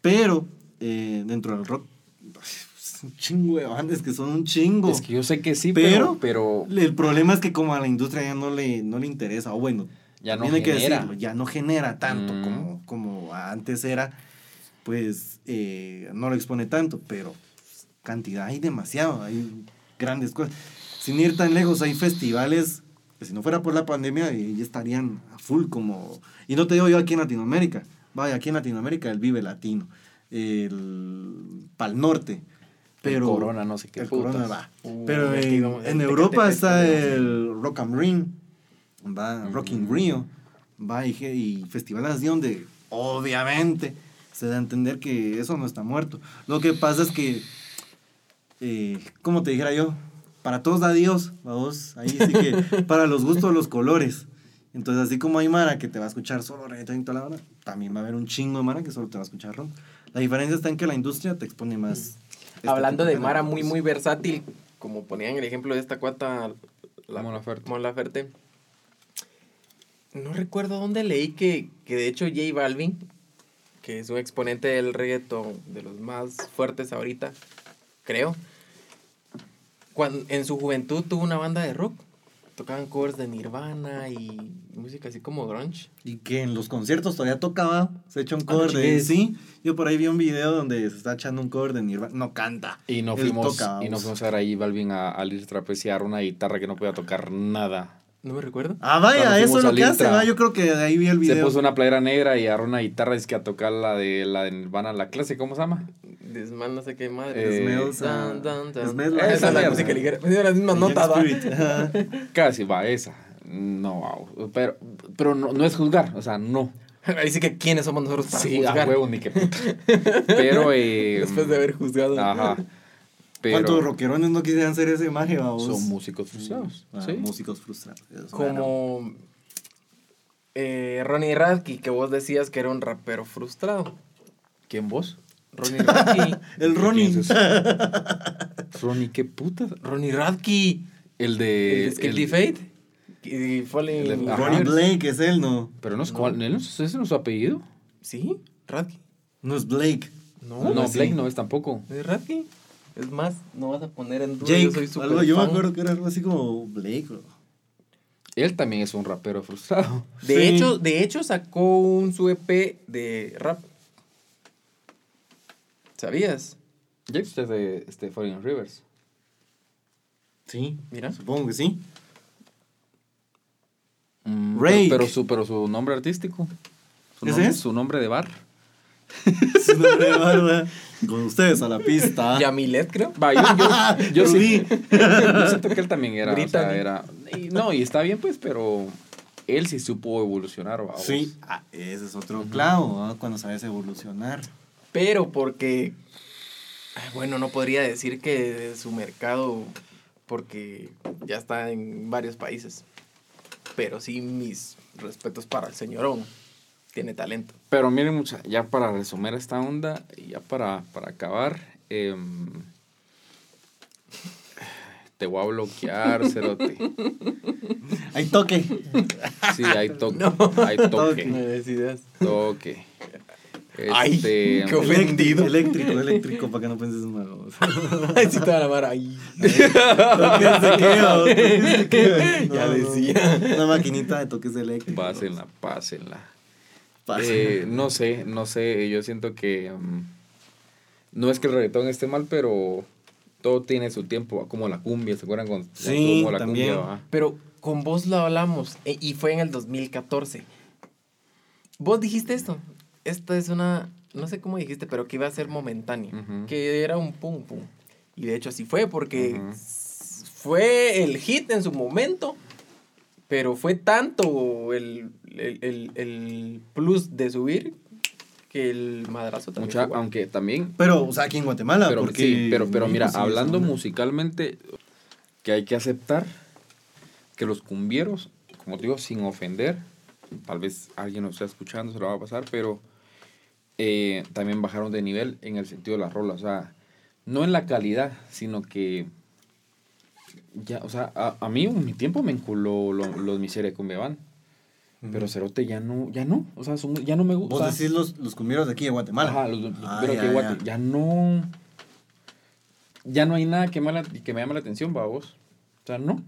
Speaker 3: Pero eh, dentro del rock, es un chingo de bandas que son un chingo.
Speaker 2: Es que yo sé que sí,
Speaker 3: Pero-
Speaker 2: pero, pero
Speaker 3: El problema es que como a la industria ya no le, no le interesa, o bueno,
Speaker 2: ya no
Speaker 3: hay que
Speaker 2: genera.
Speaker 3: decirlo, ya no genera tanto
Speaker 2: Mm.
Speaker 3: como, como antes era, pues eh, no lo expone tanto, pero cantidad hay demasiado, hay grandes cosas. Sin ir tan lejos, hay festivales que si no fuera por la pandemia eh, ya estarían a full como, y no te digo yo aquí en Latinoamérica, vaya, aquí en Latinoamérica el Vive Latino. el Pal Norte. Pero,
Speaker 2: El Corona, no sé qué
Speaker 3: El
Speaker 2: putas.
Speaker 3: Corona va.
Speaker 1: Uh,
Speaker 3: Pero en, en Europa está el Rock am Ring, va, Rock in Rio, va y, y festivales así donde obviamente se da a entender que eso no está muerto. Lo que pasa es que, eh, como te dijera yo, para todos da Dios, vamos, ahí sí que para los gustos los colores. Entonces, así como hay Mara que te va a escuchar solo reggaetón y toda la hora, también va a haber un chingo de Mara que solo te va a escuchar rock. La diferencia está en que la industria te expone más. este
Speaker 1: Hablando
Speaker 3: tipo
Speaker 1: de Mara muy,
Speaker 3: géneros.
Speaker 1: muy versátil, como ponían el ejemplo de esta cuata, la
Speaker 2: Mon Laferte.
Speaker 1: Mon Laferte. No recuerdo dónde leí que, que de hecho J Balvin, que es un exponente del reggaeton de los más fuertes ahorita, creo, cuando, en su juventud tuvo una banda de rock. Tocaban covers de Nirvana y música así como grunge.
Speaker 3: Y que en los conciertos todavía tocaba, se echa un
Speaker 1: Ah,
Speaker 3: cover de
Speaker 1: chingues.
Speaker 3: sí. Yo por ahí vi un video donde se está echando un cover de Nirvana, no canta.
Speaker 2: Y no fuimos,
Speaker 3: toca,
Speaker 2: y no
Speaker 3: vamos.
Speaker 2: fuimos a ver ahí Balvin a, a Lil trapeciar una guitarra que no podía tocar nada.
Speaker 1: No me recuerdo.
Speaker 3: Ah, vaya, eso es lo que hace, va. Yo creo que de ahí vi el video.
Speaker 2: Se puso una playera negra y agarró una guitarra es que a tocar la de la de Nirvana, la clase, ¿cómo se llama?
Speaker 1: Desman, no sé qué madre.
Speaker 2: Eh,
Speaker 1: dun, dun.
Speaker 3: Smells
Speaker 1: Esa es la música ligera. Me dio las mismas notas, va.
Speaker 2: Casi va esa. No, wow. Pero, pero no, no es juzgar, o sea, no.
Speaker 1: Ahí sí que quiénes somos nosotros para
Speaker 2: Sí, a
Speaker 1: juzgar.
Speaker 2: huevo, ni qué puta. Pero, eh,
Speaker 1: Después de haber juzgado.
Speaker 2: Ajá. Pero
Speaker 3: ¿Cuántos rockerones no quisieran ser ese magia, vamos?
Speaker 2: son músicos frustrados.
Speaker 3: Ah,
Speaker 2: sí.
Speaker 3: Músicos frustrados. eso.
Speaker 1: Como eh, Ronnie Radke, que vos decías que era un rapero frustrado.
Speaker 2: ¿Quién vos?
Speaker 1: Ronnie Radke.
Speaker 3: El Ronnie.
Speaker 2: Ronnie, ¿qué puta?
Speaker 1: Ronnie Radke.
Speaker 2: El
Speaker 1: El
Speaker 2: de. el-
Speaker 1: Fate. Y
Speaker 2: el de-
Speaker 1: Ajá.
Speaker 3: Ronnie Blake es él, ¿no?
Speaker 2: Pero no es cuál, ¿él no es- ese no es su apellido.
Speaker 1: ¿Sí? Radke.
Speaker 3: No es Blake.
Speaker 1: No,
Speaker 2: No. Blake no es tampoco.
Speaker 1: ¿Es Radke? Es más, no vas a poner en duda.
Speaker 3: Jake.
Speaker 1: yo soy
Speaker 3: algo, yo me acuerdo que era algo así como Blake.
Speaker 2: Él también es un rapero frustrado.
Speaker 1: De,
Speaker 3: Sí.
Speaker 1: hecho, de hecho, sacó un su EP de rap. ¿Sabías?
Speaker 2: James es de este, Falling Rivers.
Speaker 3: Sí,
Speaker 1: Mira.
Speaker 3: supongo que sí.
Speaker 2: Mm. Pero, pero su, pero su nombre artístico. Su
Speaker 3: ¿Ese
Speaker 2: nombre,
Speaker 3: es?
Speaker 2: Su nombre de bar.
Speaker 3: Su nombre de barba. Con ustedes a la pista.
Speaker 1: Yamilet, creo.
Speaker 2: Va, yo, yo, yo sí. Yo siento que él también era. O sea, era y no, y está bien, pues, pero él sí supo evolucionar. ¿va?
Speaker 3: Sí, ah, ese es otro clavo, ¿no? cuando sabes evolucionar.
Speaker 1: Pero porque. Bueno, no podría decir que su mercado. Porque ya está en varios países. Pero sí, mis respetos para el señorón. Tiene talento.
Speaker 2: Pero miren, mucha, ya para resumir esta onda, y ya para, para acabar, em, te voy a bloquear, cerote.
Speaker 3: Hay toque.
Speaker 2: Sí, hay toque.
Speaker 1: No.
Speaker 2: Hay toque.
Speaker 1: Necesidades.
Speaker 2: Toque.
Speaker 1: Ay,
Speaker 2: Este,
Speaker 1: qué ofendido.
Speaker 3: Eléctrico, eléctrico, para que no pienses mal.
Speaker 1: Ay,
Speaker 3: vamos, toques de qué.
Speaker 1: Ya
Speaker 3: No, no.
Speaker 1: decía.
Speaker 3: Una maquinita de toques eléctricos.
Speaker 2: pásenla, pásenla. Eh, no sé, no sé, yo siento que mm, no es que el reggaetón esté mal, pero todo tiene su tiempo, como la cumbia, ¿se acuerdan cuando
Speaker 3: Sí,
Speaker 2: la
Speaker 3: también.
Speaker 2: cumbia?
Speaker 1: Pero con vos lo hablamos eh, y fue en el 2014. Vos dijiste esto. Esta es una, no sé cómo dijiste, pero que iba a ser momentáneo.
Speaker 2: Ujú.
Speaker 1: Que era un pum pum. Y de hecho así fue porque fue el hit en su momento. Pero fue tanto el, el, el- el plus de subir que el madrazo también.
Speaker 2: Mucha, aunque también
Speaker 3: Pero, o sea, aquí en Guatemala.
Speaker 2: pero,
Speaker 3: porque
Speaker 2: sí, pero, pero mira, hablando musicalmente, que hay que aceptar que los cumbieros, como te digo, sin ofender, tal vez alguien nos está escuchando, se lo va a pasar, pero eh, también bajaron de nivel en el sentido de las rolas, o sea, no en la calidad, sino que ya, o sea, a, a mí en mi tiempo me enculó lo- los miseria de cumbia pero Cerote ya no, ya no, o sea, son- ya no me gusta.
Speaker 3: Vos decís los, los cumbieros de aquí de Guatemala.
Speaker 2: Ajá, los, los
Speaker 3: Ah,
Speaker 2: pero
Speaker 3: ya,
Speaker 2: que
Speaker 3: ya.
Speaker 2: No. Ya no hay nada que me, la- que me llame la atención, vos. O sea, no.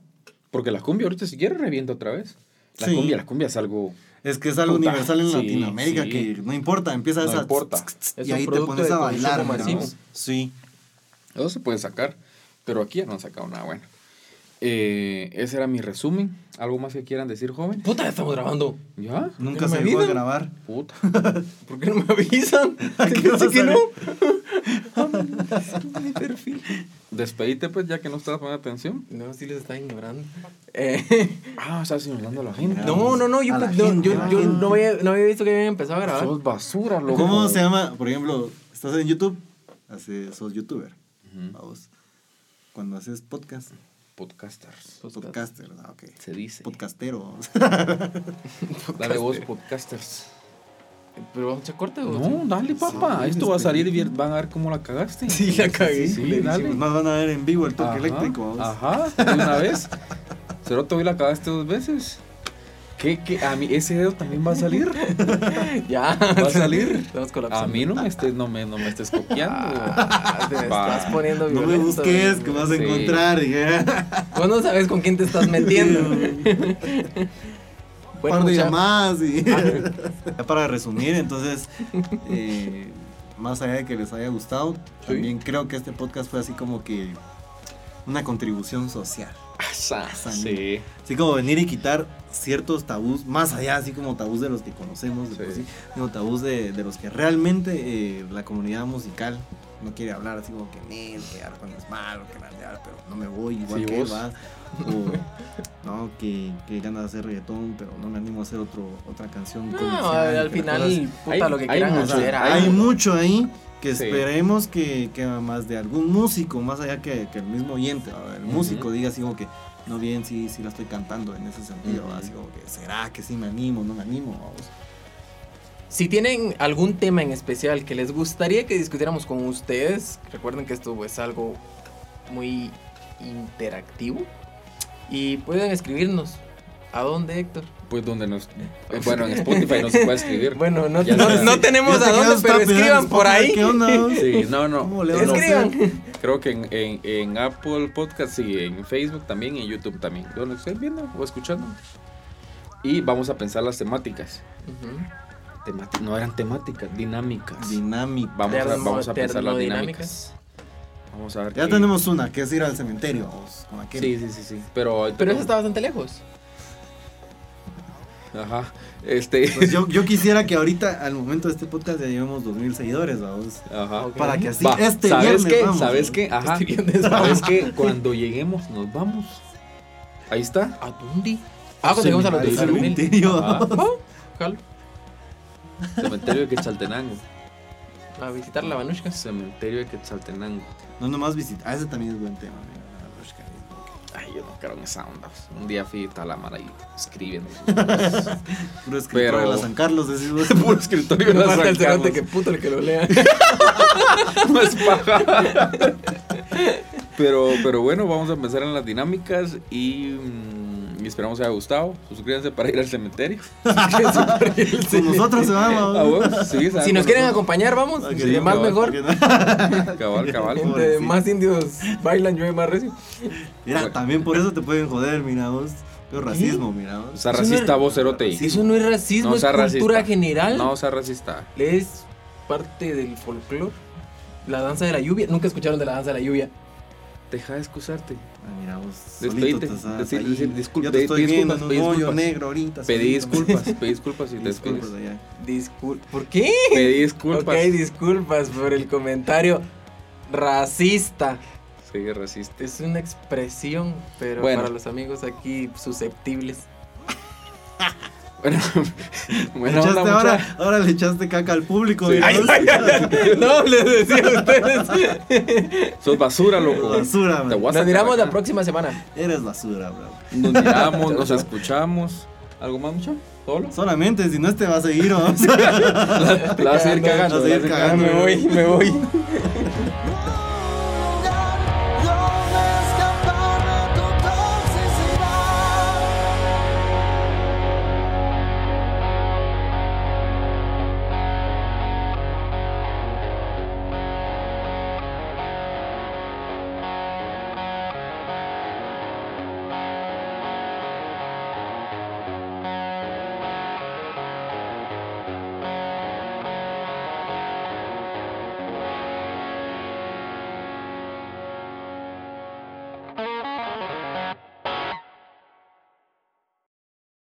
Speaker 2: Porque la cumbia ahorita si quiere revienta otra vez. La
Speaker 3: Sí.
Speaker 2: cumbia, la cumbia es algo.
Speaker 3: Es que es algo
Speaker 2: Puta,
Speaker 3: universal en
Speaker 2: sí,
Speaker 3: Latinoamérica
Speaker 2: sí.
Speaker 3: que no importa, empiezas
Speaker 2: No
Speaker 3: a...
Speaker 2: importa.
Speaker 1: Es
Speaker 3: Y ahí te pones
Speaker 1: de
Speaker 3: a bailar. Sí.
Speaker 2: Eso se puede sacar. Pero aquí ya no han sacado nada bueno. Eh, ese era mi resumen. ¿Algo más que quieran decir, joven?
Speaker 1: Puta, ya estamos grabando.
Speaker 2: ¿Ya?
Speaker 3: Nunca
Speaker 1: no
Speaker 3: se
Speaker 1: me
Speaker 3: dejó de grabar.
Speaker 2: Puta.
Speaker 1: ¿Por qué no me avisan?
Speaker 3: ¿A qué a
Speaker 1: que no. Mi perfil.
Speaker 2: Despedite, pues, ya que no estás poniendo atención.
Speaker 1: No, sí les está ignorando. Eh,
Speaker 2: Ah, estás ignorando a la gente.
Speaker 1: no, no, no, yo, pues, no, yo, no, había, no había visto que habían empezado a grabar.
Speaker 2: Sos basura, loco.
Speaker 3: ¿Cómo se llama? Por ejemplo, estás en YouTube, hace, sos youtuber. Vamos. Cuando haces podcast,
Speaker 2: Podcasters.
Speaker 1: Podcast.
Speaker 3: podcaster, ah, ok.
Speaker 2: Se dice.
Speaker 3: Podcastero.
Speaker 2: Dale vos, podcasters.
Speaker 1: ¿Pero vamos a echar corte
Speaker 2: No, dale, papá.
Speaker 3: Sí,
Speaker 2: Esto va a salir y van a ver cómo la cagaste.
Speaker 1: Sí, la cagué.
Speaker 2: Sí, dale.
Speaker 3: Nos van a ver en vivo el toque
Speaker 2: Ajá,
Speaker 3: eléctrico. vamos.
Speaker 2: Ajá, de una vez. Ceroto, hoy la cagaste dos veces. ¿Qué, qué? A mí, ese dedo también va a salir.
Speaker 1: Ya.
Speaker 2: ¿Va a salir?
Speaker 1: Estamos
Speaker 2: A
Speaker 1: colapsando.
Speaker 2: mí no me estés, no me, no me estés copiando.
Speaker 1: Ah, te
Speaker 2: Va.
Speaker 1: estás poniendo
Speaker 3: No me
Speaker 1: violento,
Speaker 3: busques, que vas a
Speaker 2: Sí.
Speaker 3: encontrar. dije.
Speaker 1: Vos no sabes con quién te estás metiendo.
Speaker 3: Un par de
Speaker 1: mucha-
Speaker 3: llamadas y... Ya para resumir, entonces, eh, más allá de que les haya gustado, también creo que este podcast fue así como que una contribución social.
Speaker 2: Sí.
Speaker 3: Así como venir y quitar ciertos tabús, más allá, así como tabús de los que conocemos, de
Speaker 2: Sí.
Speaker 3: sino tabús de, de los que realmente eh, la comunidad musical no quiere hablar, así como que, "Nel, que Arjona es malo, que Landear, pero no me voy igual
Speaker 2: Sí,
Speaker 3: que él,
Speaker 2: vos.
Speaker 3: va. O, no, que, que ganas de hacer reggaetón, pero no me animo a hacer otro, otra canción.
Speaker 1: No,
Speaker 3: comercial,
Speaker 1: al final,
Speaker 3: cosas-
Speaker 1: puta,
Speaker 2: Hay-
Speaker 1: lo que
Speaker 2: hay
Speaker 1: quieran
Speaker 3: sea,
Speaker 1: hacer.
Speaker 3: hay mucho ahí que
Speaker 2: Sí.
Speaker 3: esperemos que, que más de algún músico, más allá que, que el mismo oyente, el músico diga así como que, no bien, sí, sí la estoy cantando en ese sentido, así como que, ¿será que sí me animo, no me animo? Vamos.
Speaker 1: Si tienen algún tema en especial que les gustaría que discutiéramos con ustedes, recuerden que esto es algo muy interactivo y pueden escribirnos. ¿A dónde, Héctor?
Speaker 2: Pues donde nos. eh, bueno, en Spotify no se puede escribir.
Speaker 1: Bueno, no, tenemos a dónde, pero escriban por ahí.
Speaker 3: ¿Qué onda?
Speaker 2: Sí, no, no.
Speaker 3: ¿Cómo le van a
Speaker 2: no?
Speaker 1: Escriban.
Speaker 2: Creo que en, en, en Apple Podcast sí, en Facebook también y en YouTube también. Donde estén viendo o escuchando. Y vamos a pensar las temáticas.
Speaker 1: Ujú.
Speaker 2: No eran temáticas, dinámicas.
Speaker 3: Dinámica.
Speaker 2: Vamos a, vamos a pensar las dinámicas. Vamos a ver.
Speaker 3: Ya
Speaker 2: qué-
Speaker 3: tenemos una, que es ir al cementerio, vamos, con aquel.
Speaker 2: Sí, sí, sí, sí. Pero,
Speaker 1: Pero eso está bastante lejos.
Speaker 2: Ajá. Este.
Speaker 3: Pues yo, yo quisiera que ahorita, al momento de este podcast, ya llevemos 2000 seguidores, vamos.
Speaker 2: Ajá.
Speaker 3: Para que así,
Speaker 2: Va,
Speaker 3: este
Speaker 2: ¿Sabes
Speaker 3: viernes
Speaker 2: qué?
Speaker 3: vamos,
Speaker 2: ¿Sabes qué? Ajá.
Speaker 1: Este viernes
Speaker 2: ¿Sabes qué? Cuando lleguemos, nos vamos. Ahí está.
Speaker 1: ¿A dónde? Ah, cuando llegamos a los
Speaker 3: Al
Speaker 1: 19 mil.
Speaker 3: cementerio.
Speaker 2: Cementerio de Quetzaltenango.
Speaker 1: A visitar la Banushka.
Speaker 2: Cementerio de Quetzaltenango.
Speaker 3: No nomás visitar. Ah, ese también es buen tema, mira. la Roshka, es
Speaker 2: Ay, yo no creo en esa onda. Un día fui a Talamara y escriben.
Speaker 3: Puro escritor
Speaker 2: Pero-
Speaker 3: de la San Carlos, decís vos.
Speaker 2: Puro escritorio de
Speaker 1: No
Speaker 2: la San Carlos.
Speaker 1: que puto el que lo lea.
Speaker 2: No es paja. Pero, pero bueno, vamos a empezar en las dinámicas y, mm, y esperamos que haya gustado. Suscríbanse para ir al cementerio.
Speaker 3: Con nosotros se va,
Speaker 2: Ah,
Speaker 3: vamos.
Speaker 2: bueno, sí,
Speaker 1: Si nos quieren acompañar, vamos.
Speaker 3: Ok,
Speaker 1: de más
Speaker 2: cabal,
Speaker 1: mejor.
Speaker 2: Cabal, cabal.
Speaker 1: Entre más indios bailan, llueve más recio.
Speaker 3: Mira, también por eso te pueden joder, mira vos. Pero racismo, mira
Speaker 2: O sea,
Speaker 1: no
Speaker 2: racista
Speaker 1: es-
Speaker 2: vos, cerote.
Speaker 1: Eso no es racismo,
Speaker 2: No
Speaker 1: es
Speaker 2: sea
Speaker 1: cultura
Speaker 2: racista.
Speaker 1: general.
Speaker 2: No, o sea, racista.
Speaker 1: Es parte del folclore. La danza de la lluvia. Nunca escucharon de la danza de la lluvia.
Speaker 2: Deja de excusarte.
Speaker 3: Ah, mira vos.
Speaker 2: Despedite,
Speaker 3: estás
Speaker 2: decir-
Speaker 3: ahí.
Speaker 2: decir disculpa,
Speaker 3: Yo te estoy
Speaker 2: pedí
Speaker 3: viendo
Speaker 2: disculpas,
Speaker 3: en
Speaker 2: pedí disculpas.
Speaker 3: negro ahorita.
Speaker 2: Pedí
Speaker 3: solito.
Speaker 2: disculpas, pedí disculpas y te
Speaker 3: Disculpas.
Speaker 1: ¿Por qué?
Speaker 2: Pedí disculpas.
Speaker 1: Ok, disculpas por el comentario racista.
Speaker 2: Sí, racista.
Speaker 1: Es una expresión, pero
Speaker 2: Bueno.
Speaker 1: para los amigos aquí susceptibles.
Speaker 2: Bueno,
Speaker 3: echaste
Speaker 2: onda,
Speaker 3: ahora,
Speaker 2: mucha.
Speaker 3: ahora le echaste caca al público.
Speaker 2: Sí.
Speaker 3: mira
Speaker 1: Ay,
Speaker 3: vos.
Speaker 1: ay, ay, No, les decía a ustedes.
Speaker 2: Sos basura, loco.
Speaker 3: Basura,
Speaker 2: Te voy a
Speaker 1: Nos
Speaker 2: sacar
Speaker 1: miramos la próxima semana.
Speaker 3: Eres basura, bro.
Speaker 2: Nos miramos, nos escuchamos. ¿Algo más, mucho? ¿Solo?
Speaker 3: Solamente, si no este va a seguir, vamos.
Speaker 2: La vas a ir cagando.
Speaker 3: Vas a ir
Speaker 2: la vas
Speaker 3: cagando.
Speaker 1: Me voy, me voy.